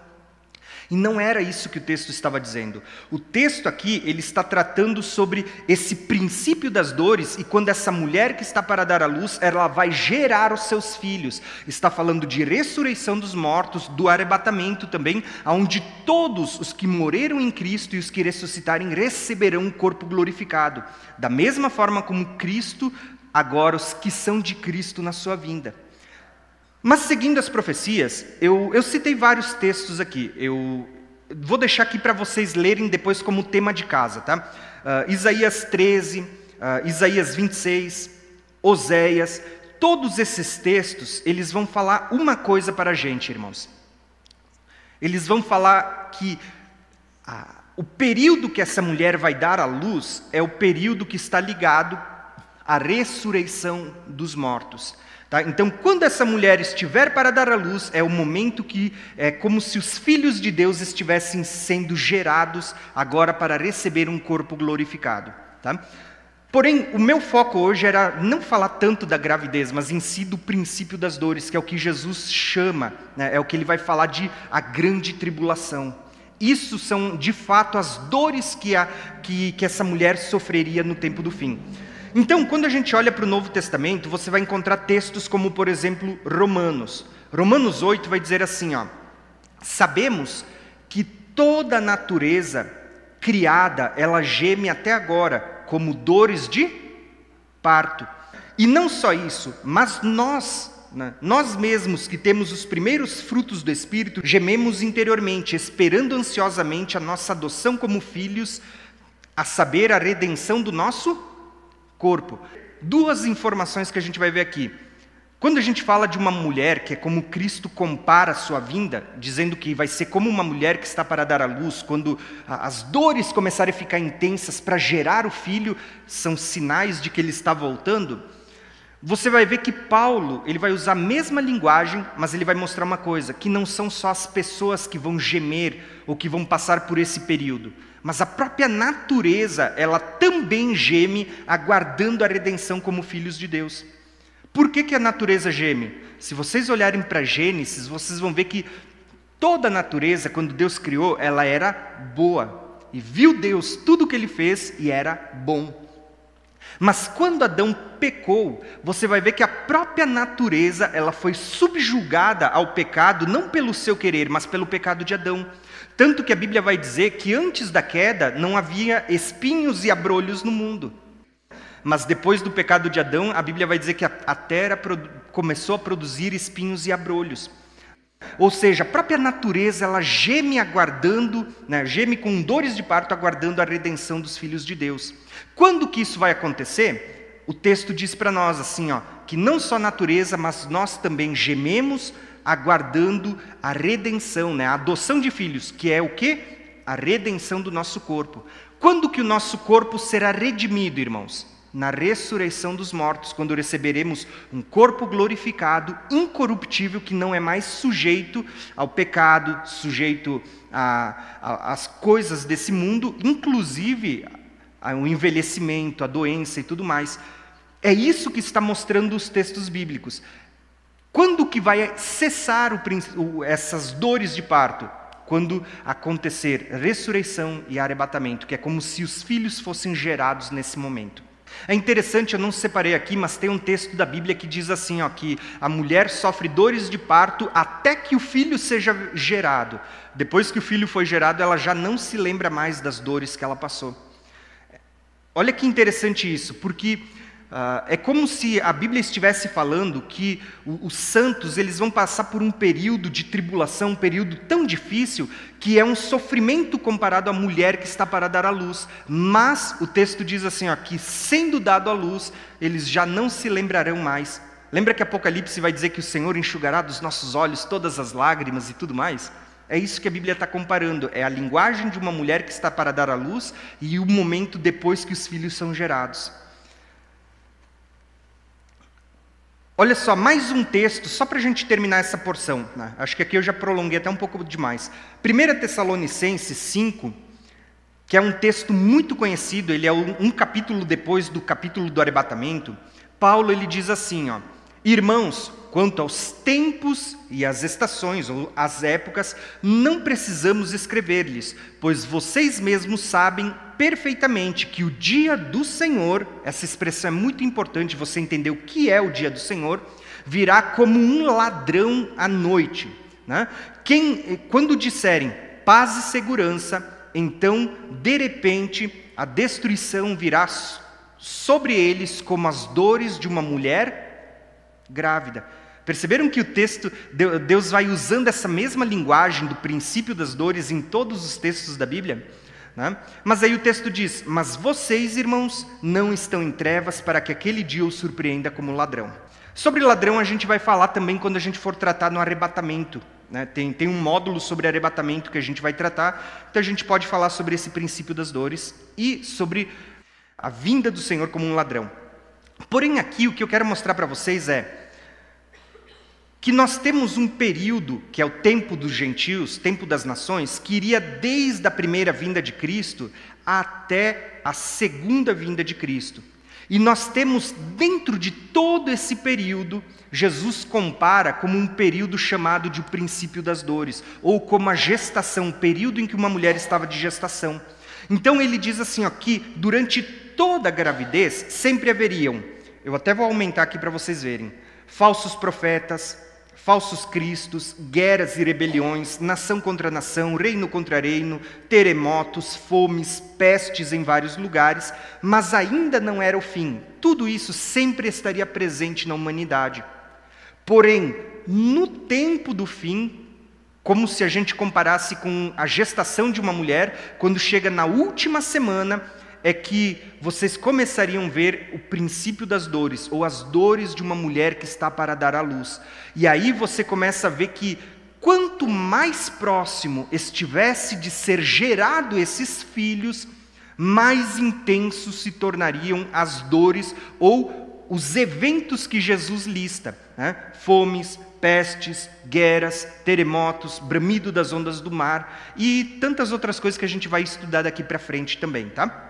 A: E não era isso que o texto estava dizendo. O texto aqui, ele está tratando sobre esse princípio das dores e quando essa mulher que está para dar à luz, ela vai gerar os seus filhos. Está falando de ressurreição dos mortos, do arrebatamento também, aonde todos os que morreram em Cristo e os que ressuscitarem receberão um corpo glorificado. Da mesma forma como Cristo, agora os que são de Cristo na sua vinda. Mas seguindo as profecias, eu, eu citei vários textos aqui. Eu vou deixar aqui para vocês lerem depois como tema de casa, tá? Uh, Isaías 13, uh, ah, Isaías 26, Oséias, todos esses textos, eles vão falar uma coisa para a gente, irmãos. Eles vão falar que ah, o período que essa mulher vai dar à luz é o período que está ligado à ressurreição dos mortos. Tá? Então, quando essa mulher estiver para dar à luz, é o momento que é como se os filhos de Deus estivessem sendo gerados agora para receber um corpo glorificado. Tá? Porém, o meu foco hoje era não falar tanto da gravidez, mas em si do princípio das dores, que é o que Jesus chama, né? é o que ele vai falar de a grande tribulação. Isso são, de fato, as dores que, a, que, que essa mulher sofreria no tempo do fim. Então, quando a gente olha para o Novo Testamento, você vai encontrar textos como, por exemplo, Romanos. Romanos 8 vai dizer assim: ó, sabemos que toda a natureza criada, ela geme até agora, como dores de parto. E não só isso, mas nós, né, nós mesmos que temos os primeiros frutos do Espírito, gememos interiormente, esperando ansiosamente a nossa adoção como filhos, a saber, a redenção do nosso corpo. Duas informações que a gente vai ver aqui. Quando a gente fala de uma mulher que é como Cristo compara a sua vinda, dizendo que vai ser como uma mulher que está para dar à luz, quando as dores começarem a ficar intensas para gerar o filho, são sinais de que ele está voltando. Você vai ver que Paulo, ele vai usar a mesma linguagem, mas ele vai mostrar uma coisa, que não são só as pessoas que vão gemer ou que vão passar por esse período mas a própria natureza, ela também geme, aguardando a redenção como filhos de Deus. Por que, que a natureza geme? Se vocês olharem para Gênesis, vocês vão ver que toda a natureza, quando Deus criou, ela era boa. E viu Deus tudo o que ele fez e era bom. Mas quando Adão pecou, você vai ver que a própria natureza, ela foi subjugada ao pecado, não pelo seu querer, mas pelo pecado de Adão. Tanto que a Bíblia vai dizer que antes da queda não havia espinhos e abrolhos no mundo. Mas depois do pecado de Adão, a Bíblia vai dizer que a, terra começou a produzir espinhos e abrolhos. Ou seja, a própria natureza ela geme aguardando, né, geme com dores de parto aguardando a redenção dos filhos de Deus. Quando que isso vai acontecer? O texto diz para nós assim, ó, que não só a natureza, mas nós também gememos aguardando a redenção, né? a adoção de filhos, que é o que? A redenção do nosso corpo. Quando que o nosso corpo será redimido, irmãos? Na ressurreição dos mortos, quando receberemos um corpo glorificado, incorruptível, que não é mais sujeito ao pecado, sujeito às coisas desse mundo, inclusive ao envelhecimento, à doença e tudo mais. É isso que está mostrando os textos bíblicos. Quando que vai cessar o, essas dores de parto? Quando acontecer ressurreição e arrebatamento, que é como se os filhos fossem gerados nesse momento. É interessante, eu não separei aqui, mas tem um texto da Bíblia que diz assim, ó, que a mulher sofre dores de parto até que o filho seja gerado. Depois que o filho foi gerado, ela já não se lembra mais das dores que ela passou. Olha que interessante isso, porque Uh, é como se a Bíblia estivesse falando que os santos eles vão passar por um período de tribulação, um período tão difícil que é um sofrimento comparado à mulher que está para dar à luz. Mas o texto diz assim, ó, que sendo dado à luz, eles já não se lembrarão mais. Lembra que Apocalipse vai dizer que o Senhor enxugará dos nossos olhos todas as lágrimas e tudo mais? É isso que a Bíblia está comparando. É a linguagem de uma mulher que está para dar à luz e o momento depois que os filhos são gerados. Olha só, mais um texto, só para a gente terminar essa porção. Né? Acho que aqui eu já prolonguei até um pouco demais. 1 Tessalonicenses 5, que é um texto muito conhecido, ele é um, um capítulo depois do capítulo do arrebatamento. Paulo ele diz assim, ó, Irmãos, quanto aos tempos e às estações ou às épocas, não precisamos escrever-lhes, pois vocês mesmos sabem perfeitamente que o dia do Senhor, essa expressão é muito importante você entender o que é o dia do Senhor, virá como um ladrão à noite. Né? Quem, quando disserem paz e segurança, então de repente a destruição virá sobre eles como as dores de uma mulher grávida. Perceberam que o texto, Deus vai usando essa mesma linguagem do princípio das dores em todos os textos da Bíblia? Né? Mas aí o texto diz: Mas vocês, irmãos, não estão em trevas para que aquele dia os surpreenda como ladrão. Sobre ladrão a gente vai falar também quando a gente for tratar no arrebatamento. Né? Tem, tem um módulo sobre arrebatamento que a gente vai tratar, então a gente pode falar sobre esse princípio das dores e sobre a vinda do Senhor como um ladrão. Porém, aqui o que eu quero mostrar para vocês é que nós temos um período, que é o tempo dos gentios, tempo das nações, que iria desde a primeira vinda de Cristo até a segunda vinda de Cristo. E nós temos, dentro de todo esse período, Jesus compara como um período chamado de o princípio das dores, ou como a gestação, o período em que uma mulher estava de gestação. Então ele diz assim: ó, que durante toda a gravidez sempre haveriam, eu até vou aumentar aqui para vocês verem, falsos profetas, falsos cristos, guerras e rebeliões, nação contra nação, reino contra reino, terremotos, fomes, pestes em vários lugares, mas ainda não era o fim. Tudo isso sempre estaria presente na humanidade. Porém, no tempo do fim, como se a gente comparasse com a gestação de uma mulher, quando chega na última semana, é que vocês começariam a ver o princípio das dores, ou as dores de uma mulher que está para dar à luz. E aí você começa a ver que quanto mais próximo estivesse de ser gerado esses filhos, mais intensos se tornariam as dores ou os eventos que Jesus lista: né? fomes, pestes, guerras, terremotos, bramido das ondas do mar e tantas outras coisas que a gente vai estudar daqui para frente também, tá?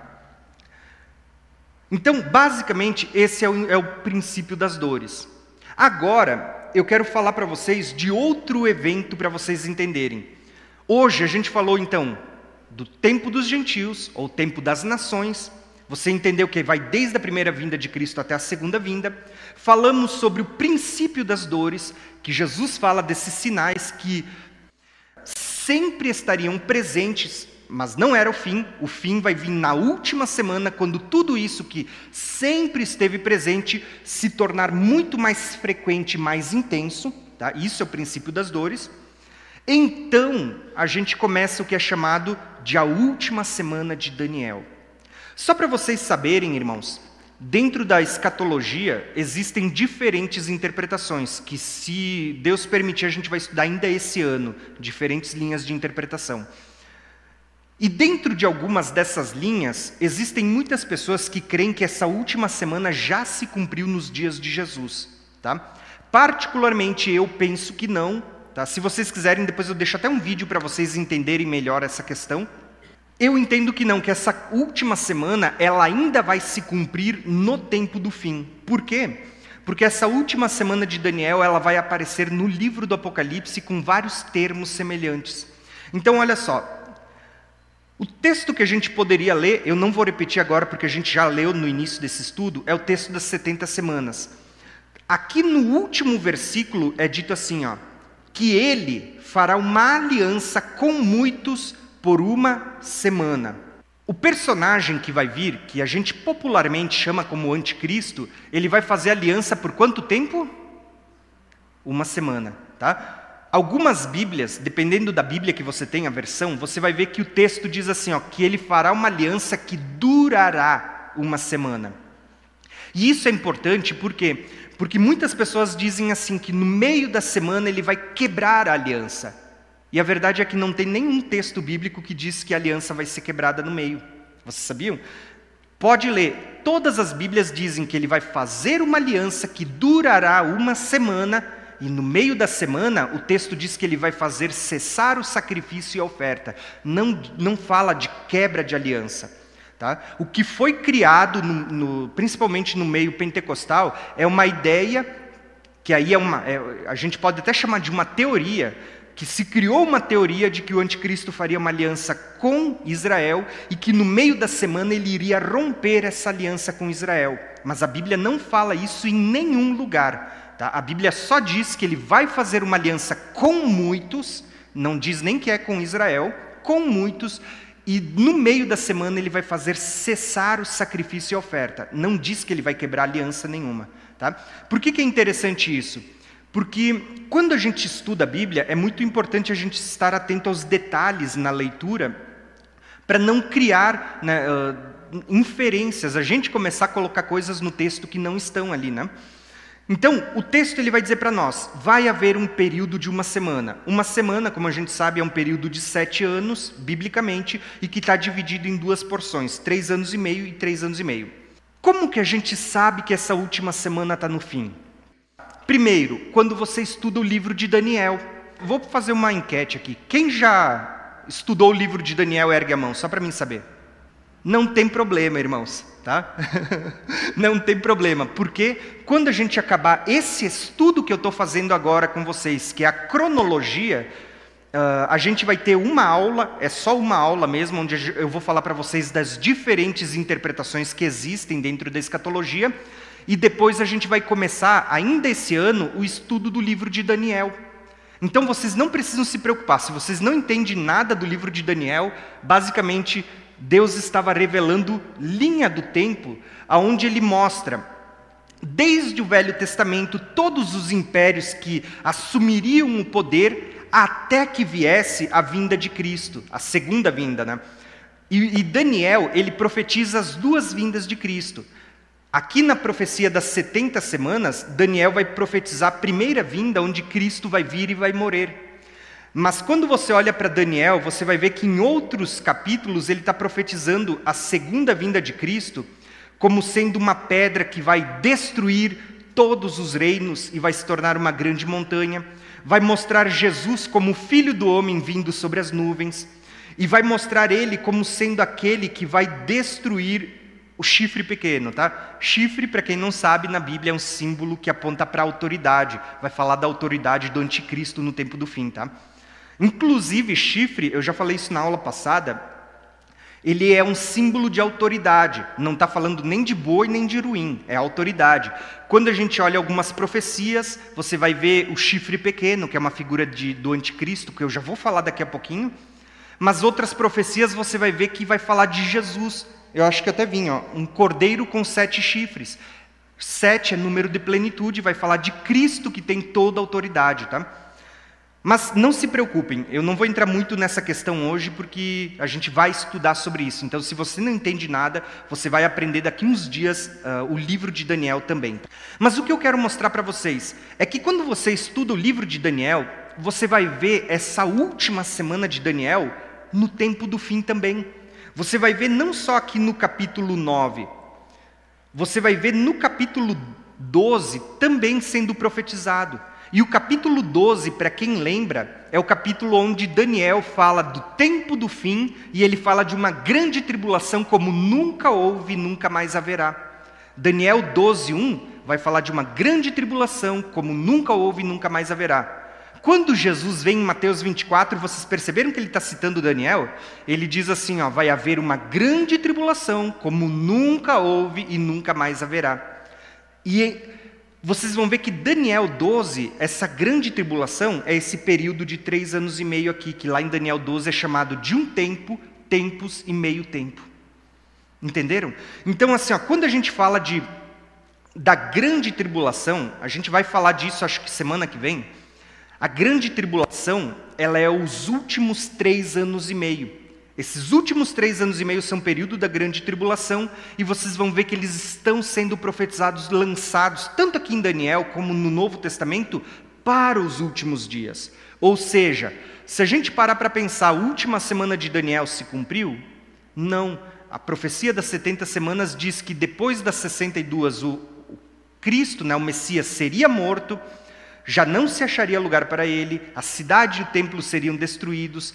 A: Então, basicamente, esse é o, é o princípio das dores. Agora, eu quero falar para vocês de outro evento para vocês entenderem. Hoje a gente falou então do tempo dos gentios, ou tempo das nações. Você entendeu que vai desde a primeira vinda de Cristo até a segunda vinda. Falamos sobre o princípio das dores, que Jesus fala desses sinais que sempre estariam presentes, mas não era o fim. O fim vai vir na última semana, quando tudo isso que sempre esteve presente se tornar muito mais frequente, mais intenso. Tá? Isso é o princípio das dores. Então, a gente começa o que é chamado de a última semana de Daniel. Só para vocês saberem, irmãos, Dentro da escatologia, existem diferentes interpretações, que, se Deus permitir, a gente vai estudar ainda esse ano, diferentes linhas de interpretação. E dentro de algumas dessas linhas, existem muitas pessoas que creem que essa última semana já se cumpriu nos dias de Jesus. Tá? Particularmente, eu penso que não. Tá? Se vocês quiserem, depois eu deixo até um vídeo para vocês entenderem melhor essa questão. Eu entendo que não, que essa última semana ela ainda vai se cumprir no tempo do fim. Por quê? Porque essa última semana de Daniel ela vai aparecer no livro do Apocalipse com vários termos semelhantes. Então, olha só, o texto que a gente poderia ler, eu não vou repetir agora porque a gente já leu no início desse estudo, é o texto das 70 semanas. Aqui no último versículo é dito assim, ó, que ele fará uma aliança com muitos por uma semana. O personagem que vai vir, que a gente popularmente chama como anticristo, ele vai fazer aliança por quanto tempo? Uma semana, tá? Algumas Bíblias, dependendo da Bíblia que você tem, a versão, você vai ver que o texto diz assim, ó, que ele fará uma aliança que durará uma semana. E isso é importante por quê? Porque muitas pessoas dizem assim que no meio da semana ele vai quebrar a aliança. E a verdade é que não tem nenhum texto bíblico que diz que a aliança vai ser quebrada no meio. Vocês sabiam? Pode ler, todas as Bíblias dizem que ele vai fazer uma aliança que durará uma semana, e no meio da semana o texto diz que ele vai fazer cessar o sacrifício e a oferta. Não, não fala de quebra de aliança. Tá? O que foi criado, no, no, principalmente no meio pentecostal, é uma ideia que aí é uma, é, a gente pode até chamar de uma teoria, que se criou uma teoria de que o anticristo faria uma aliança com Israel e que no meio da semana ele iria romper essa aliança com Israel. Mas a Bíblia não fala isso em nenhum lugar. Tá? A Bíblia só diz que ele vai fazer uma aliança com muitos, não diz nem que é com Israel, com muitos, e no meio da semana ele vai fazer cessar o sacrifício e oferta. Não diz que ele vai quebrar aliança nenhuma. Tá? Por que, que é interessante isso? Porque quando a gente estuda a Bíblia, é muito importante a gente estar atento aos detalhes na leitura, para não criar né, uh, inferências, a gente começar a colocar coisas no texto que não estão ali. Né? Então, o texto ele vai dizer para nós: vai haver um período de uma semana. Uma semana, como a gente sabe, é um período de sete anos, biblicamente, e que está dividido em duas porções: três anos e meio e três anos e meio. Como que a gente sabe que essa última semana está no fim? Primeiro, quando você estuda o livro de Daniel. Vou fazer uma enquete aqui. Quem já estudou o livro de Daniel, ergue a mão, só para mim saber. Não tem problema, irmãos, tá? Não tem problema, porque quando a gente acabar esse estudo que eu estou fazendo agora com vocês, que é a cronologia, Uh, a gente vai ter uma aula, é só uma aula mesmo, onde eu vou falar para vocês das diferentes interpretações que existem dentro da escatologia, e depois a gente vai começar, ainda esse ano, o estudo do livro de Daniel. Então vocês não precisam se preocupar, se vocês não entendem nada do livro de Daniel, basicamente Deus estava revelando linha do tempo, aonde ele mostra desde o Velho Testamento todos os impérios que assumiriam o poder até que viesse a vinda de Cristo, a segunda vinda, né? E, e Daniel, ele profetiza as duas vindas de Cristo. Aqui na profecia das 70 semanas, Daniel vai profetizar a primeira vinda, onde Cristo vai vir e vai morrer. Mas quando você olha para Daniel, você vai ver que em outros capítulos ele está profetizando a segunda vinda de Cristo como sendo uma pedra que vai destruir todos os reinos e vai se tornar uma grande montanha vai mostrar Jesus como o filho do homem vindo sobre as nuvens, e vai mostrar ele como sendo aquele que vai destruir o chifre pequeno, tá? Chifre, para quem não sabe, na Bíblia é um símbolo que aponta para a autoridade, vai falar da autoridade do anticristo no tempo do fim, tá? Inclusive, chifre, eu já falei isso na aula passada, ele é um símbolo de autoridade, não está falando nem de boi nem de ruim, é autoridade. Quando a gente olha algumas profecias, você vai ver o chifre pequeno, que é uma figura de, do anticristo, que eu já vou falar daqui a pouquinho, mas outras profecias você vai ver que vai falar de Jesus. Eu acho que até vim, ó, um cordeiro com sete chifres. Sete é número de plenitude, vai falar de Cristo que tem toda a autoridade, tá? Mas não se preocupem, eu não vou entrar muito nessa questão hoje porque a gente vai estudar sobre isso. Então, se você não entende nada, você vai aprender daqui uns dias uh, o livro de Daniel também. Mas o que eu quero mostrar para vocês é que quando você estuda o livro de Daniel, você vai ver essa última semana de Daniel no tempo do fim também. Você vai ver não só aqui no capítulo 9, você vai ver no capítulo 12 também sendo profetizado. E o capítulo 12, para quem lembra, é o capítulo onde Daniel fala do tempo do fim e ele fala de uma grande tribulação como nunca houve e nunca mais haverá. Daniel 12, 1 vai falar de uma grande tribulação como nunca houve e nunca mais haverá. Quando Jesus vem em Mateus 24, vocês perceberam que ele está citando Daniel? Ele diz assim: ó, vai haver uma grande tribulação como nunca houve e nunca mais haverá. E vocês vão ver que Daniel 12, essa grande tribulação, é esse período de três anos e meio aqui, que lá em Daniel 12 é chamado de um tempo, tempos e meio tempo. Entenderam? Então, assim, ó, quando a gente fala de da grande tribulação, a gente vai falar disso, acho que semana que vem. A grande tribulação, ela é os últimos três anos e meio. Esses últimos três anos e meio são período da grande tribulação, e vocês vão ver que eles estão sendo profetizados, lançados, tanto aqui em Daniel como no Novo Testamento, para os últimos dias. Ou seja, se a gente parar para pensar, a última semana de Daniel se cumpriu? Não. a profecia das 70 semanas diz que depois das 62 o, Cristo, né, o Messias, seria morto, já não se acharia lugar para ele, a cidade e o templo seriam destruídos,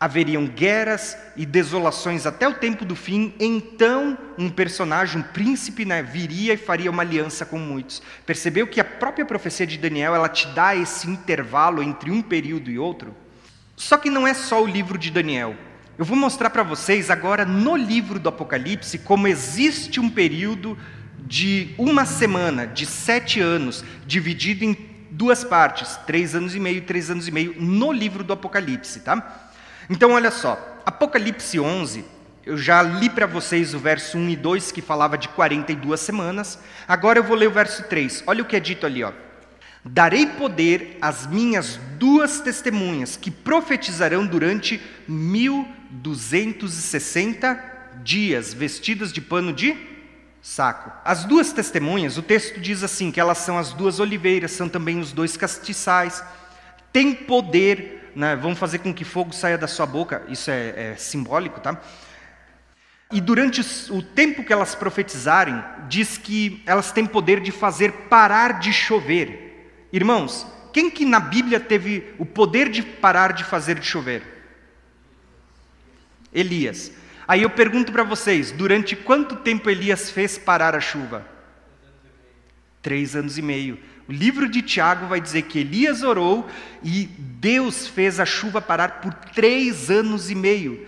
A: haveriam guerras e desolações até o tempo do fim, então um personagem, um príncipe, né, viria e faria uma aliança com muitos. Percebeu que a própria profecia de Daniel, ela te dá esse intervalo entre um período e outro? Só que não é só o livro de Daniel. Eu vou mostrar para vocês agora no livro do Apocalipse como existe um período de uma semana, de sete anos, dividido em duas partes, três anos e meio, três anos e meio, no livro do Apocalipse, tá? Então, olha só, Apocalipse 11, eu já li para vocês o verso 1 e 2 que falava de 42 semanas. Agora eu vou ler o verso 3. Olha o que é dito ali, ó. Darei poder às minhas duas testemunhas que profetizarão durante 1260 dias, vestidas de pano de saco. As duas testemunhas, o texto diz assim que elas são as duas oliveiras, são também os dois castiçais, têm poder né, vão fazer com que fogo saia da sua boca, isso é, é simbólico, tá? E durante o tempo que elas profetizarem, diz que elas têm poder de fazer parar de chover. Irmãos, quem que na Bíblia teve o poder de parar de fazer de chover? Elias. Aí eu pergunto para vocês, durante quanto tempo Elias fez parar a chuva? Três anos e meio. O livro de Tiago vai dizer que Elias orou e Deus fez a chuva parar por três anos e meio.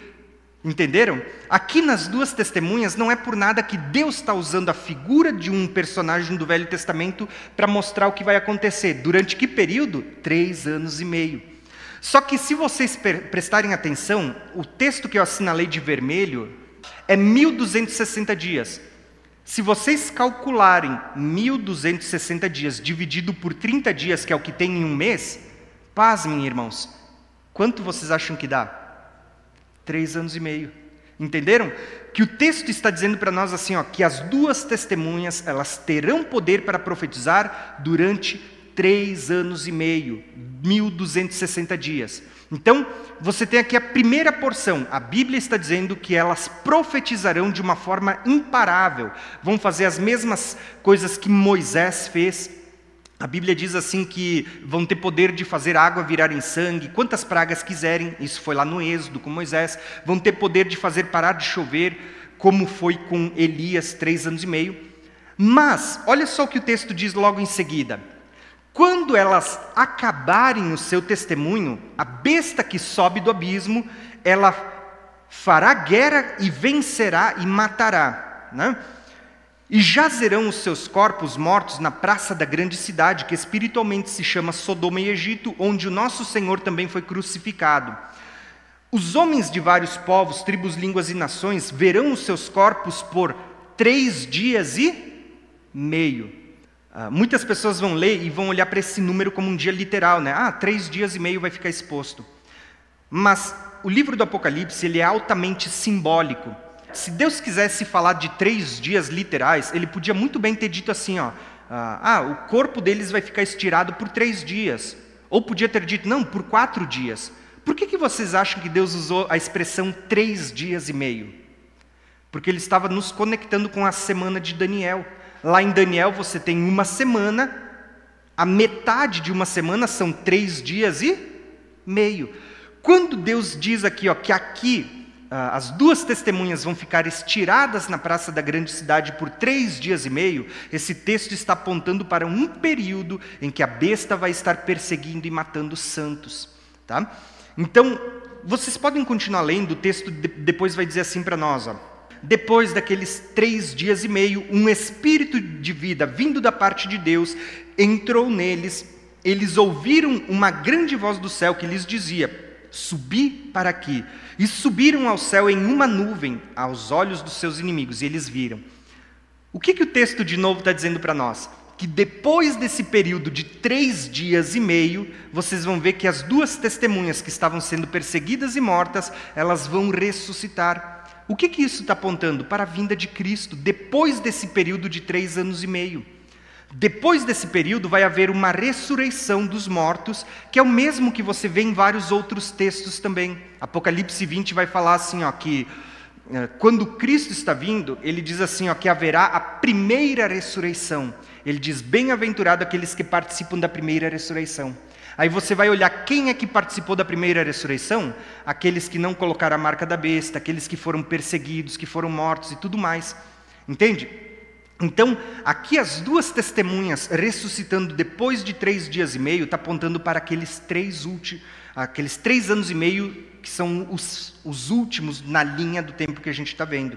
A: Entenderam? Aqui nas duas testemunhas não é por nada que Deus está usando a figura de um personagem do Velho Testamento para mostrar o que vai acontecer. Durante que período? Três anos e meio. Só que se vocês prestarem atenção, o texto que eu assinalei de vermelho é 1260 dias. Se vocês calcularem 1.260 dias dividido por 30 dias, que é o que tem em um mês, pasmem, irmãos, quanto vocês acham que dá? Três anos e meio. Entenderam? Que o texto está dizendo para nós assim, ó, que as duas testemunhas elas terão poder para profetizar durante três anos e meio, 1.260 dias. Então, você tem aqui a primeira porção. A Bíblia está dizendo que elas profetizarão de uma forma imparável, vão fazer as mesmas coisas que Moisés fez. A Bíblia diz assim que vão ter poder de fazer água virar em sangue, quantas pragas quiserem, isso foi lá no Êxodo com Moisés, vão ter poder de fazer parar de chover, como foi com Elias, três anos e meio. Mas, olha só o que o texto diz logo em seguida: quando elas acabarem o seu testemunho, a besta que sobe do abismo, ela fará guerra e vencerá e matará. Né? E jazerão os seus corpos mortos na praça da grande cidade, que espiritualmente se chama Sodoma e Egito, onde o nosso Senhor também foi crucificado. Os homens de vários povos, tribos, línguas e nações verão os seus corpos por três dias e meio. Uh, muitas pessoas vão ler e vão olhar para esse número como um dia literal, né? Ah, três dias e meio vai ficar exposto. Mas o livro do Apocalipse ele é altamente simbólico. Se Deus quisesse falar de três dias literais, ele podia muito bem ter dito assim, ó, ah, ah, o corpo deles vai ficar estirado por três dias. Ou podia ter dito, não, por quatro dias. Por que, que vocês acham que Deus usou a expressão três dias e meio? Porque ele estava nos conectando com a semana de Daniel. Lá em Daniel você tem uma semana, a metade de uma semana são três dias e meio. Quando Deus diz aqui ó, que aqui ah, as duas testemunhas vão ficar estiradas na praça da grande cidade por três dias e meio, esse texto está apontando para um período em que a besta vai estar perseguindo e matando os santos. Tá? Então, vocês podem continuar lendo, o texto depois vai dizer assim para nós: ó, depois daqueles três dias e meio, um espírito de vida vindo da parte de Deus entrou neles. Eles ouviram uma grande voz do céu que lhes dizia: Subi para aqui. E subiram ao céu em uma nuvem, aos olhos dos seus inimigos, e eles viram. O que, que o texto de novo está dizendo para nós? Que depois desse período de três dias e meio, vocês vão ver que as duas testemunhas que estavam sendo perseguidas e mortas, elas vão ressuscitar. O que, que isso está apontando? Para a vinda de Cristo, depois desse período de três anos e meio. Depois desse período vai haver uma ressurreição dos mortos, que é o mesmo que você vê em vários outros textos também. Apocalipse 20 vai falar assim, ó, que eh, quando Cristo está vindo, ele diz assim, ó, que haverá a primeira ressurreição. Ele diz: "Bem-aventurado aqueles que participam da primeira ressurreição". Aí você vai olhar quem é que participou da primeira ressurreição? Aqueles que não colocaram a marca da besta, aqueles que foram perseguidos, que foram mortos e tudo mais. Entende? Então, aqui as duas testemunhas ressuscitando depois de três dias e meio, está apontando para aqueles três últimos, aqueles três anos e meio que são os, os últimos na linha do tempo que a gente está vendo.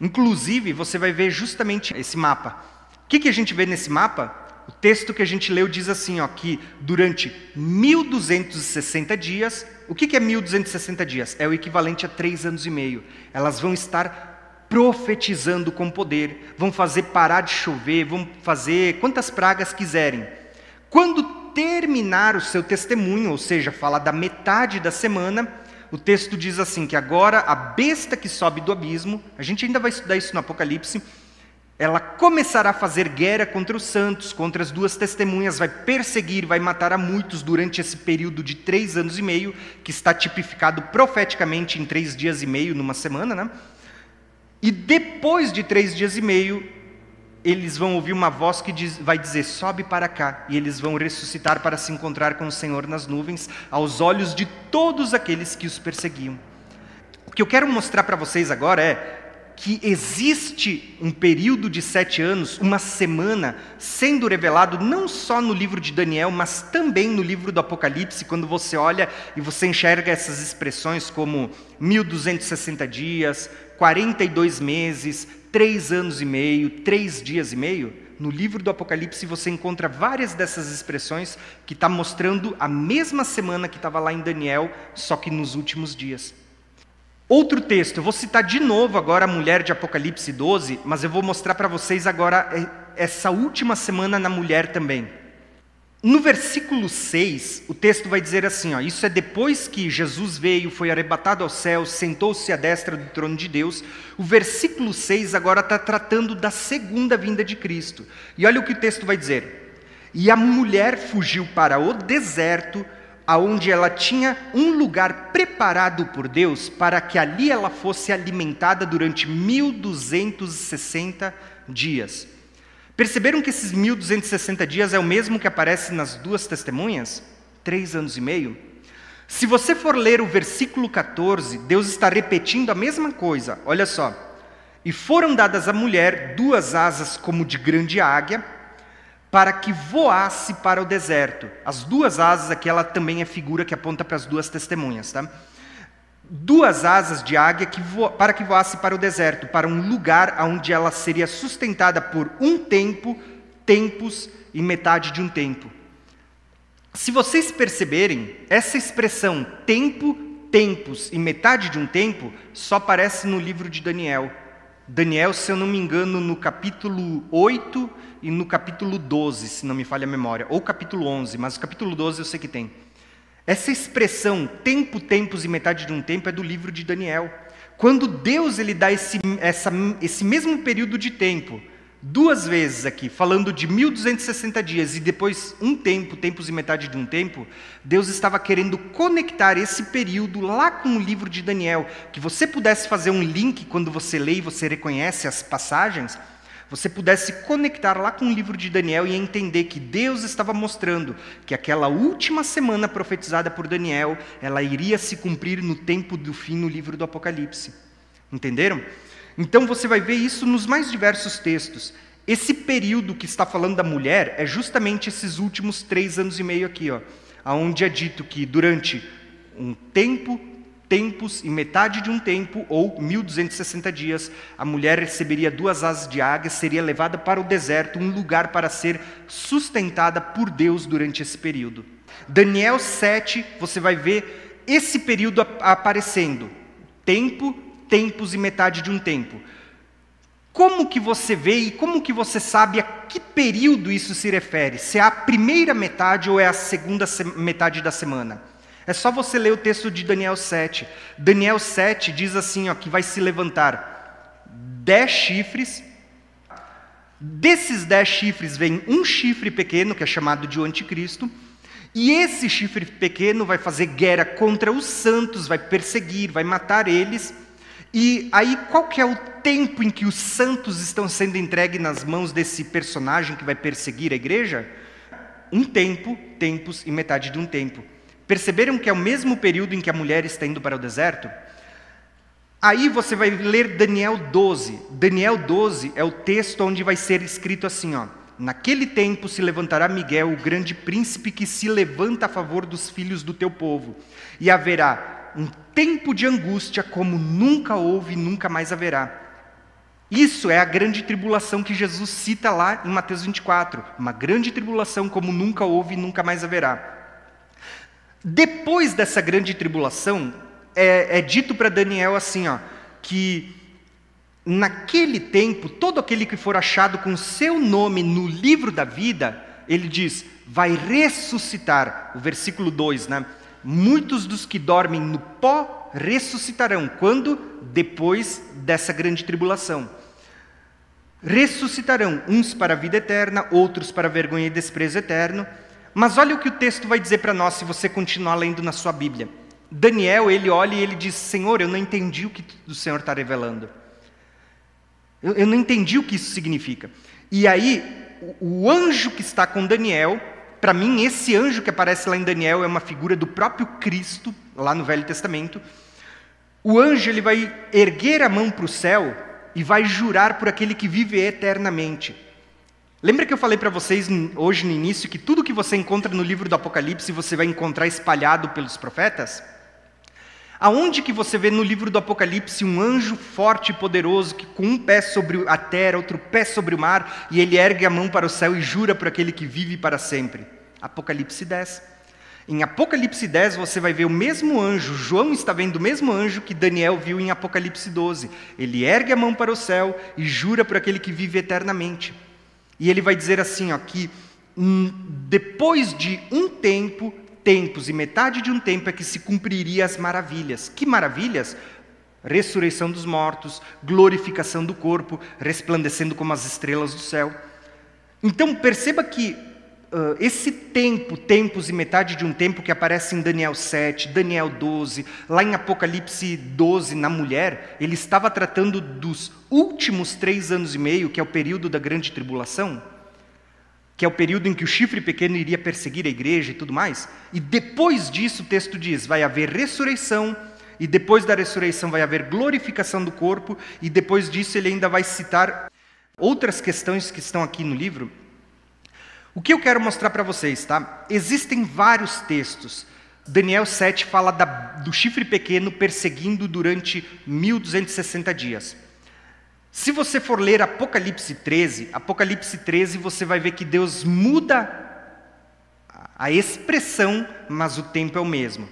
A: Inclusive, você vai ver justamente esse mapa. O que, que a gente vê nesse mapa? O texto que a gente leu diz assim, ó, que durante 1260 dias, o que, que é 1260 dias? É o equivalente a três anos e meio. Elas vão estar profetizando com poder, vão fazer parar de chover, vão fazer quantas pragas quiserem. Quando terminar o seu testemunho, ou seja, falar da metade da semana, o texto diz assim: que agora a besta que sobe do abismo, a gente ainda vai estudar isso no Apocalipse, ela começará a fazer guerra contra os santos, contra as duas testemunhas, vai perseguir, vai matar a muitos durante esse período de três anos e meio, que está tipificado profeticamente em três dias e meio, numa semana, né? E depois de três dias e meio, eles vão ouvir uma voz que diz, vai dizer: sobe para cá, e eles vão ressuscitar para se encontrar com o Senhor nas nuvens, aos olhos de todos aqueles que os perseguiam. O que eu quero mostrar para vocês agora é que existe um período de sete anos, uma semana, sendo revelado não só no livro de Daniel, mas também no livro do Apocalipse, quando você olha e você enxerga essas expressões como 1260 dias, 42 meses, três anos e meio, três dias e meio, no livro do Apocalipse você encontra várias dessas expressões que está mostrando a mesma semana que estava lá em Daniel, só que nos últimos dias. Outro texto, eu vou citar de novo agora a mulher de Apocalipse 12, mas eu vou mostrar para vocês agora essa última semana na mulher também. No versículo 6, o texto vai dizer assim: ó, Isso é depois que Jesus veio, foi arrebatado ao céu, sentou-se à destra do trono de Deus. O versículo 6 agora está tratando da segunda vinda de Cristo. E olha o que o texto vai dizer: E a mulher fugiu para o deserto, aonde ela tinha um lugar preparado por Deus para que ali ela fosse alimentada durante 1260 dias. Perceberam que esses 1260 dias é o mesmo que aparece nas duas testemunhas? Três anos e meio? Se você for ler o versículo 14, Deus está repetindo a mesma coisa. Olha só. E foram dadas à mulher duas asas como de grande águia, para que voasse para o deserto. As duas asas aqui, ela também é figura que aponta para as duas testemunhas, tá? duas asas de águia que para que voasse para o deserto, para um lugar onde ela seria sustentada por um tempo, tempos e metade de um tempo. Se vocês perceberem, essa expressão tempo, tempos e metade de um tempo só aparece no livro de Daniel. Daniel, se eu não me engano, no capítulo 8 e no capítulo 12, se não me falha a memória, ou capítulo 11, mas o capítulo 12 eu sei que tem. Essa expressão tempo, tempos e metade de um tempo é do livro de Daniel. Quando Deus ele dá esse, essa, esse mesmo período de tempo, duas vezes aqui, falando de 1260 dias e depois um tempo, tempos e metade de um tempo, Deus estava querendo conectar esse período lá com o livro de Daniel, que você pudesse fazer um link quando você lê e você reconhece as passagens, você pudesse conectar lá com o livro de Daniel e entender que Deus estava mostrando que aquela última semana profetizada por Daniel, ela iria se cumprir no tempo do fim no livro do Apocalipse. Entenderam? Então você vai ver isso nos mais diversos textos. Esse período que está falando da mulher é justamente esses últimos três anos e meio aqui, ó, onde é dito que durante um tempo tempos e metade de um tempo, ou 1260 dias, a mulher receberia duas asas de águia, seria levada para o deserto, um lugar para ser sustentada por Deus durante esse período. Daniel 7, você vai ver esse período aparecendo. Tempo, tempos e metade de um tempo. Como que você vê e como que você sabe a que período isso se refere? Se é a primeira metade ou é a segunda metade da semana? É só você ler o texto de Daniel 7. Daniel 7 diz assim, ó, que vai se levantar dez chifres. Desses dez chifres vem um chifre pequeno, que é chamado de anticristo, e esse chifre pequeno vai fazer guerra contra os santos, vai perseguir, vai matar eles, E aí, qual que é o tempo em que os santos estão sendo entregues nas mãos desse personagem que vai perseguir a igreja? Um tempo, tempos e metade de um tempo. Perceberam que é o mesmo período em que a mulher está indo para o deserto? Aí você vai ler Daniel 12. Daniel 12 é o texto onde vai ser escrito assim, ó: Naquele tempo se levantará Miguel, o grande príncipe que se levanta a favor dos filhos do teu povo, e haverá um tempo de angústia como nunca houve e nunca mais haverá. Isso é a grande tribulação que Jesus cita lá em Mateus 24. Uma grande tribulação como nunca houve e nunca mais haverá. Depois dessa grande tribulação, é, é dito para Daniel assim, ó, que naquele tempo, todo aquele que for achado com seu nome no livro da vida, ele diz, vai ressuscitar. O versículo 2, né? Muitos dos que dormem no pó ressuscitarão. Quando? Depois dessa grande tribulação. Ressuscitarão, uns para a vida eterna, outros para a vergonha e desprezo eterno. Mas olha o que o texto vai dizer para nós se você continuar lendo na sua Bíblia. Daniel, ele olha e ele diz: Senhor, eu não entendi o que o Senhor está revelando. Eu, eu, não entendi o que isso significa. E aí, o, o anjo que está com Daniel para mim, esse anjo que aparece lá em Daniel é uma figura do próprio Cristo, lá no Velho Testamento. O anjo ele vai erguer a mão para o céu e vai jurar por aquele que vive eternamente. Lembra que eu falei para vocês hoje no início que tudo que você encontra no livro do Apocalipse você vai encontrar espalhado pelos profetas? Aonde que você vê no livro do Apocalipse um anjo forte e poderoso que com um pé sobre a terra, outro pé sobre o mar, e ele ergue a mão para o céu e jura por aquele que vive para sempre? Apocalipse 10. Em Apocalipse 10 você vai ver o mesmo anjo, João está vendo o mesmo anjo que Daniel viu em Apocalipse 12. Ele ergue a mão para o céu e jura por aquele que vive eternamente. E ele vai dizer assim, ó, que depois de um tempo tempos e metade de um tempo é que se cumpriria as maravilhas. Que maravilhas? Ressurreição dos mortos, glorificação do corpo, resplandecendo como as estrelas do céu. Então perceba que uh, esse tempo, tempos e metade de um tempo que aparece em Daniel 7, Daniel 12, lá em Apocalipse 12, na mulher, ele estava tratando dos últimos três anos e meio, que é o período da grande tribulação que é o período em que o chifre pequeno iria perseguir a igreja e tudo mais. E depois disso, o texto diz: vai haver ressurreição, e depois da ressurreição vai haver glorificação do corpo, e depois disso ele ainda vai citar outras questões que estão aqui no livro. O que eu quero mostrar para vocês, tá? Existem vários textos. Daniel 7 fala da, do chifre pequeno perseguindo durante 1260 dias. Se você for ler Apocalipse 13, Apocalipse 13 você vai ver que Deus muda a expressão, mas o tempo é o mesmo.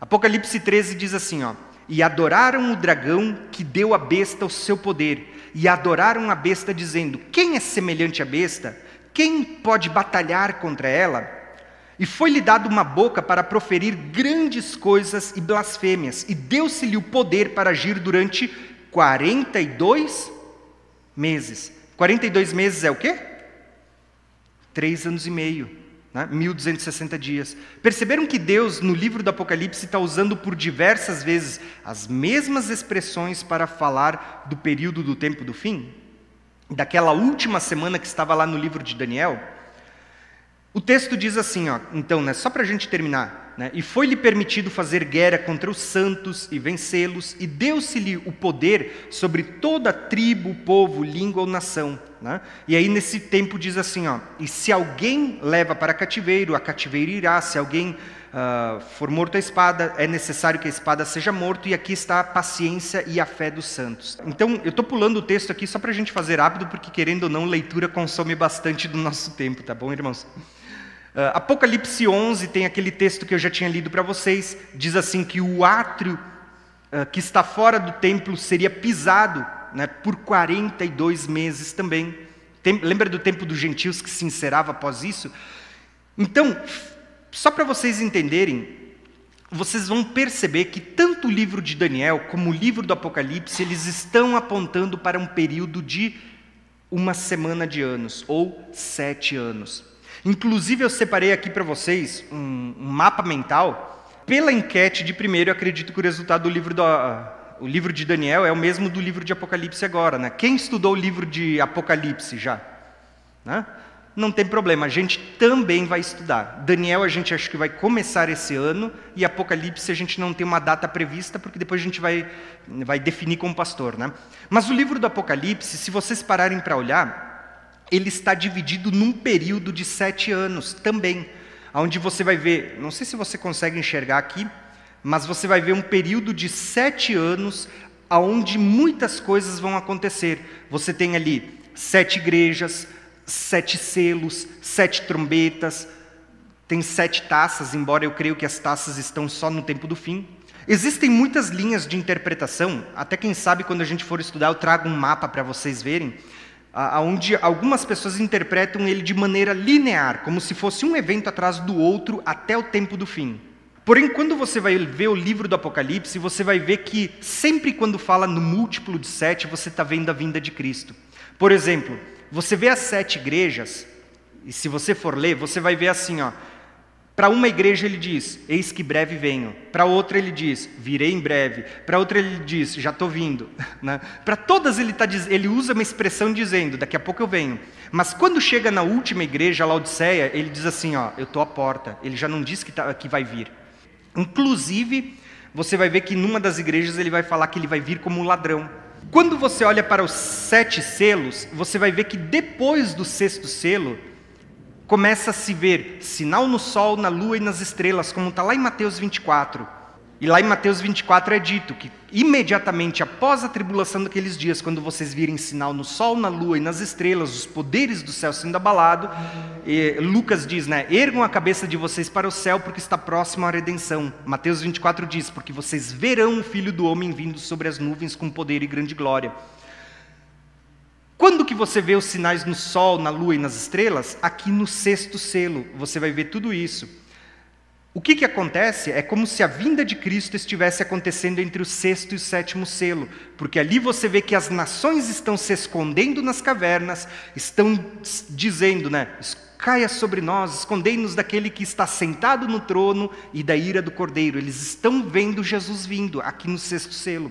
A: Apocalipse 13 diz assim, ó: "E adoraram o dragão que deu à besta o seu poder, e adoraram a besta dizendo: Quem é semelhante à besta? Quem pode batalhar contra ela?" E foi-lhe dado uma boca para proferir grandes coisas e blasfêmias, e deu-se-lhe o poder para agir durante 42 meses. 42 meses é o quê? Três anos e meio, né? 1260 dias. Perceberam que Deus, no livro do Apocalipse, está usando por diversas vezes as mesmas expressões para falar do período do tempo do fim? Daquela última semana que estava lá no livro de Daniel? O texto diz assim, ó, então, né, só para a gente terminar. Né, e foi-lhe permitido fazer guerra contra os santos e vencê-los, e deu-se-lhe o poder sobre toda tribo, povo, língua ou nação. Né? E aí, nesse tempo, diz assim: ó, e se alguém leva para cativeiro, a cativeiro irá, se alguém uh, for morto a espada, é necessário que a espada seja morto, e aqui está a paciência e a fé dos santos. Então, eu estou pulando o texto aqui só para a gente fazer rápido, porque querendo ou não, leitura consome bastante do nosso tempo, tá bom, irmãos? Uh, Apocalipse 11 tem aquele texto que eu já tinha lido para vocês, diz assim que o átrio uh, que está fora do templo seria pisado né, por 42 meses também. Tem, lembra do tempo dos gentios que se encerrava após isso? Então, só para vocês entenderem, vocês vão perceber que tanto o livro de Daniel como o livro do Apocalipse, eles estão apontando para um período de uma semana de anos, ou sete anos. Inclusive, eu separei aqui para vocês um, um, mapa mental. Pela enquete de primeiro, eu acredito que o resultado do livro do, o livro de Daniel é o mesmo do livro de Apocalipse agora. Né? Quem estudou o livro de Apocalipse já? Né? Não tem problema, a gente também vai estudar. Daniel a gente acha que vai começar esse ano e Apocalipse a gente não tem uma data prevista porque depois a gente vai, vai definir com o pastor. Né? Mas o livro do Apocalipse, se vocês pararem para olhar, ele está dividido num período de sete anos também, onde você vai ver, não sei se você consegue enxergar aqui, mas você vai ver um período de sete anos onde muitas coisas vão acontecer. Você tem ali sete igrejas, sete selos, sete trombetas, tem sete taças, embora eu creio que as taças estão só no tempo do fim. Existem muitas linhas de interpretação, até quem sabe quando a gente for estudar eu trago um mapa para vocês verem, onde algumas pessoas interpretam ele de maneira linear, como se fosse um evento atrás do outro até o tempo do fim. Porém, quando você vai ver o livro do Apocalipse, você vai ver que sempre quando fala no múltiplo de sete, você está vendo a vinda de Cristo. Por exemplo, você vê as sete igrejas, e se você for ler, você vai ver assim, ó. Para uma igreja ele diz, eis que breve venho. Para outra ele diz, virei em breve. Para outra ele diz, já estou vindo. Né? Para todas ele, tá, ele usa uma expressão dizendo, daqui a pouco eu venho. Mas quando chega na última igreja, a Laodiceia, ele diz assim, ó, eu estou à porta. Ele já não diz que, tá, que vai vir. Inclusive, você vai ver que numa das igrejas ele vai falar que ele vai vir como um ladrão. Quando você olha para os sete selos, você vai ver que depois do sexto selo, começa a se ver sinal no sol, na lua e nas estrelas, como está lá em Mateus 24. E lá em Mateus 24 é dito que imediatamente após a tribulação daqueles dias, quando vocês virem sinal no sol, na lua e nas estrelas, os poderes do céu sendo abalado, Lucas diz, né, ergam a cabeça de vocês para o céu porque está próximo a redenção. Mateus 24 diz, porque vocês verão o Filho do Homem vindo sobre as nuvens com poder e grande glória. Quando que você vê os sinais no sol, na lua e nas estrelas? Aqui no sexto selo, você vai ver tudo isso. O que, que acontece é como se a vinda de Cristo estivesse acontecendo entre o sexto e o sétimo selo, porque ali você vê que as nações estão se escondendo nas cavernas, estão dizendo, né? Caia sobre nós, escondei-nos daquele que está sentado no trono e da ira do cordeiro. Eles estão vendo Jesus vindo aqui no sexto selo.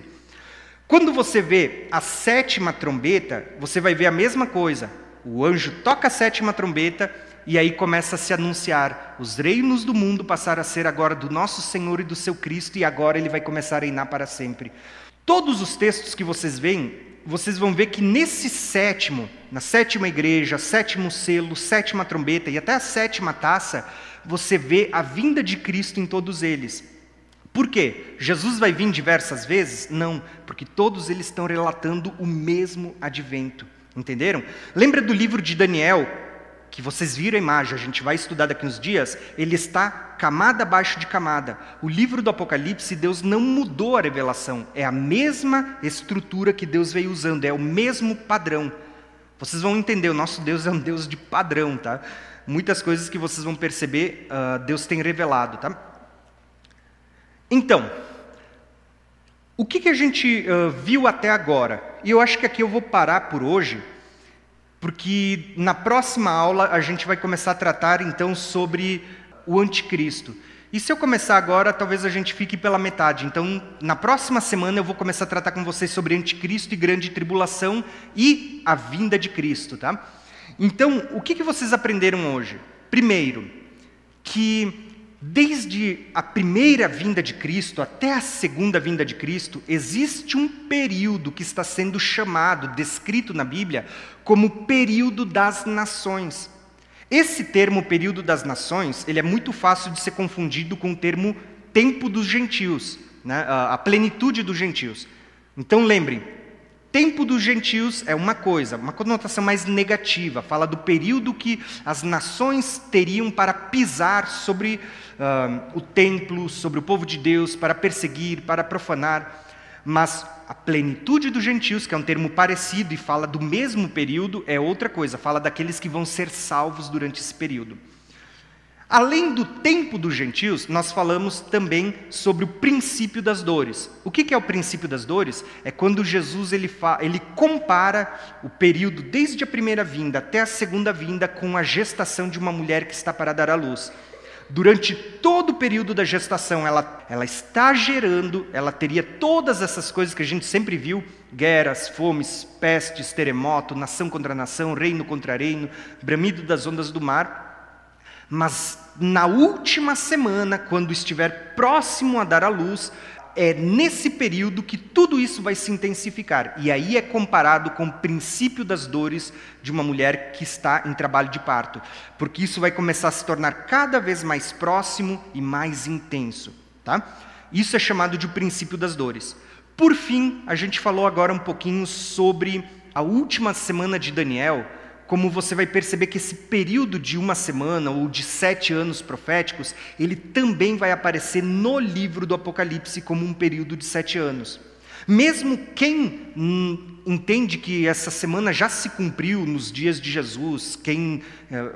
A: Quando você vê a sétima trombeta, você vai ver a mesma coisa. O anjo toca a sétima trombeta e aí começa a se anunciar: os reinos do mundo passaram a ser agora do nosso Senhor e do seu Cristo, e agora ele vai começar a reinar para sempre. Todos os textos que vocês veem, vocês vão ver que nesse sétimo, na sétima igreja, sétimo selo, sétima trombeta e até a sétima taça, você vê a vinda de Cristo em todos eles. Por quê? Jesus vai vir diversas vezes? Não, porque todos eles estão relatando o mesmo advento. Entenderam? Lembra do livro de Daniel, que vocês viram a imagem, a gente vai estudar daqui uns dias, ele está camada abaixo de camada. O livro do Apocalipse, Deus não mudou a revelação, é a mesma estrutura que Deus veio usando, é o mesmo padrão. Vocês vão entender, o nosso Deus é um Deus de padrão, tá? Muitas coisas que vocês vão perceber, uh, Deus tem revelado, tá? Então, o que, que a gente uh, viu até agora? E eu acho que aqui eu vou parar por hoje, porque na próxima aula a gente vai começar a tratar então sobre o anticristo. E se eu começar agora, talvez a gente fique pela metade. Então, na próxima semana eu vou começar a tratar com vocês sobre anticristo e grande tribulação e a vinda de Cristo, tá? Então, o que, que vocês aprenderam hoje? Primeiro, que Desde a primeira vinda de Cristo até a segunda vinda de Cristo, existe um período que está sendo chamado, descrito na Bíblia, como período das nações. Esse termo período das nações, ele é muito fácil de ser confundido com o termo tempo dos gentios, né? a plenitude dos gentios. Então lembrem, Tempo dos gentios é uma coisa, uma conotação mais negativa, fala do período que as nações teriam para pisar sobre uh, o templo, sobre o povo de Deus, para perseguir, para profanar. Mas a plenitude dos gentios, que é um termo parecido e fala do mesmo período, é outra coisa, fala daqueles que vão ser salvos durante esse período. Além do tempo dos gentios, nós falamos também sobre o princípio das dores. O que é o princípio das dores? É quando Jesus ele, ele compara o período desde a primeira vinda até a segunda vinda com a gestação de uma mulher que está para dar à luz. durante todo o período da gestação, ela, ela está gerando, ela teria todas essas coisas que a gente sempre viu: guerras, fomes, pestes, terremoto, nação contra nação, reino contra reino, bramido das ondas do mar. Mas na última semana, quando estiver próximo a dar à luz, é nesse período que tudo isso vai se intensificar. E aí é comparado com o princípio das dores de uma mulher que está em trabalho de parto, porque isso vai começar a se tornar cada vez mais próximo e mais intenso, tá? Isso é chamado de princípio das dores. Por fim, a gente falou agora um pouquinho sobre a última semana de Daniel, como você vai perceber que esse período de uma semana ou de sete anos proféticos, ele também vai aparecer no livro do Apocalipse como um período de sete anos. Mesmo quem hum, entende que essa semana já se cumpriu nos dias de Jesus, quem eh,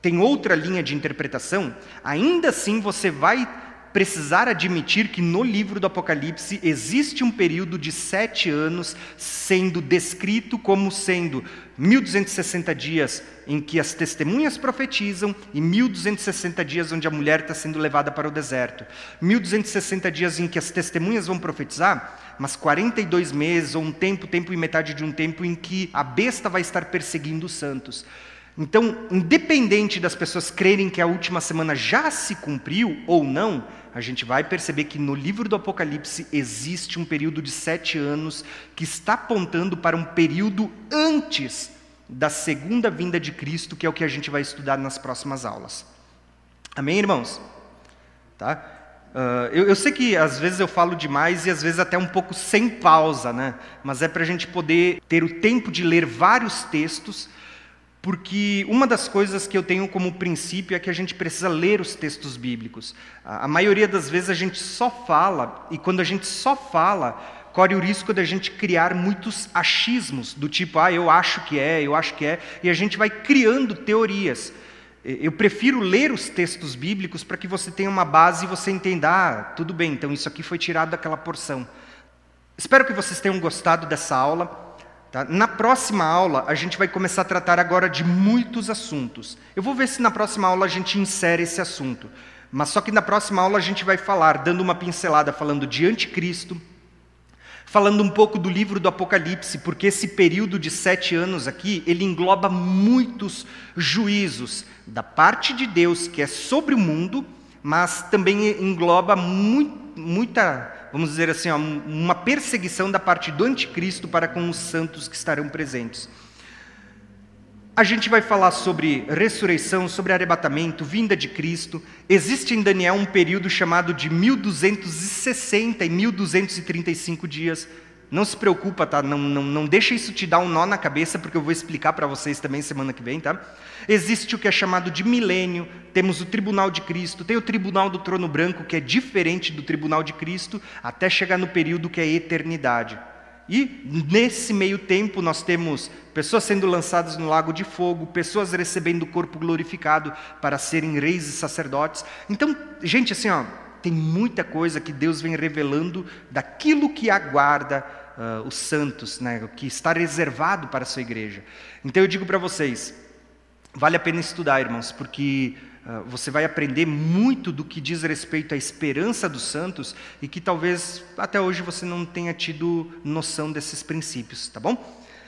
A: tem outra linha de interpretação, ainda assim você vai precisar admitir que no livro do Apocalipse existe um período de sete anos sendo descrito como sendo 1260 dias em que as testemunhas profetizam e 1260 dias onde a mulher está sendo levada para o deserto. 1260 dias em que as testemunhas vão profetizar, mas 42 meses ou um tempo, tempo e metade de um tempo em que a besta vai estar perseguindo os santos. Então, independente das pessoas crerem que a última semana já se cumpriu ou não, a gente vai perceber que no livro do Apocalipse existe um período de sete anos que está apontando para um período antes da segunda vinda de Cristo, que é o que a gente vai estudar nas próximas aulas. Amém, irmãos? Tá? Uh, eu, eu, sei que às vezes eu falo demais e às vezes até um pouco sem pausa, né? mas é para a gente poder ter o tempo de ler vários textos porque uma das coisas que eu tenho como princípio é que a gente precisa ler os textos bíblicos. A maioria das vezes a gente só fala, e quando a gente só fala, corre o risco de a gente criar muitos achismos, do tipo, ah, eu acho que é, eu acho que é, e a gente vai criando teorias. Eu prefiro ler os textos bíblicos para que você tenha uma base e você entenda, ah, tudo bem, então isso aqui foi tirado daquela porção. Espero que vocês tenham gostado dessa aula. Tá? Na próxima aula, a gente vai começar a tratar agora de muitos assuntos. Eu vou ver se na próxima aula a gente insere esse assunto. Mas só que na próxima aula a gente vai falar, dando uma pincelada, falando de anticristo, falando um pouco do livro do Apocalipse, porque esse período de sete anos aqui, ele engloba muitos juízos da parte de Deus, que é sobre o mundo, mas também engloba muito, muita vamos dizer assim, uma perseguição da parte do anticristo para com os santos que estarão presentes. A gente vai falar sobre ressurreição, sobre arrebatamento, vinda de Cristo. Existe em Daniel um período chamado de 1260 e 1235 dias não se preocupa, tá? Não, não, não deixa isso te dar um nó na cabeça, porque eu vou explicar para vocês também semana que vem, tá? Existe o que é chamado de milênio, temos o tribunal de Cristo, tem o tribunal do trono branco, que é diferente do tribunal de Cristo, até chegar no período que é eternidade. E nesse meio tempo nós temos pessoas sendo lançadas no lago de fogo, pessoas recebendo o corpo glorificado para serem reis e sacerdotes. Então, gente, assim, ó, tem muita coisa que Deus vem revelando daquilo que aguarda uh, os santos, né, o que está reservado para a sua igreja. Então eu digo para vocês, vale a pena estudar, irmãos, porque uh, você vai aprender muito do que diz respeito à esperança dos santos e que talvez até hoje você não tenha tido noção desses princípios, tá bom?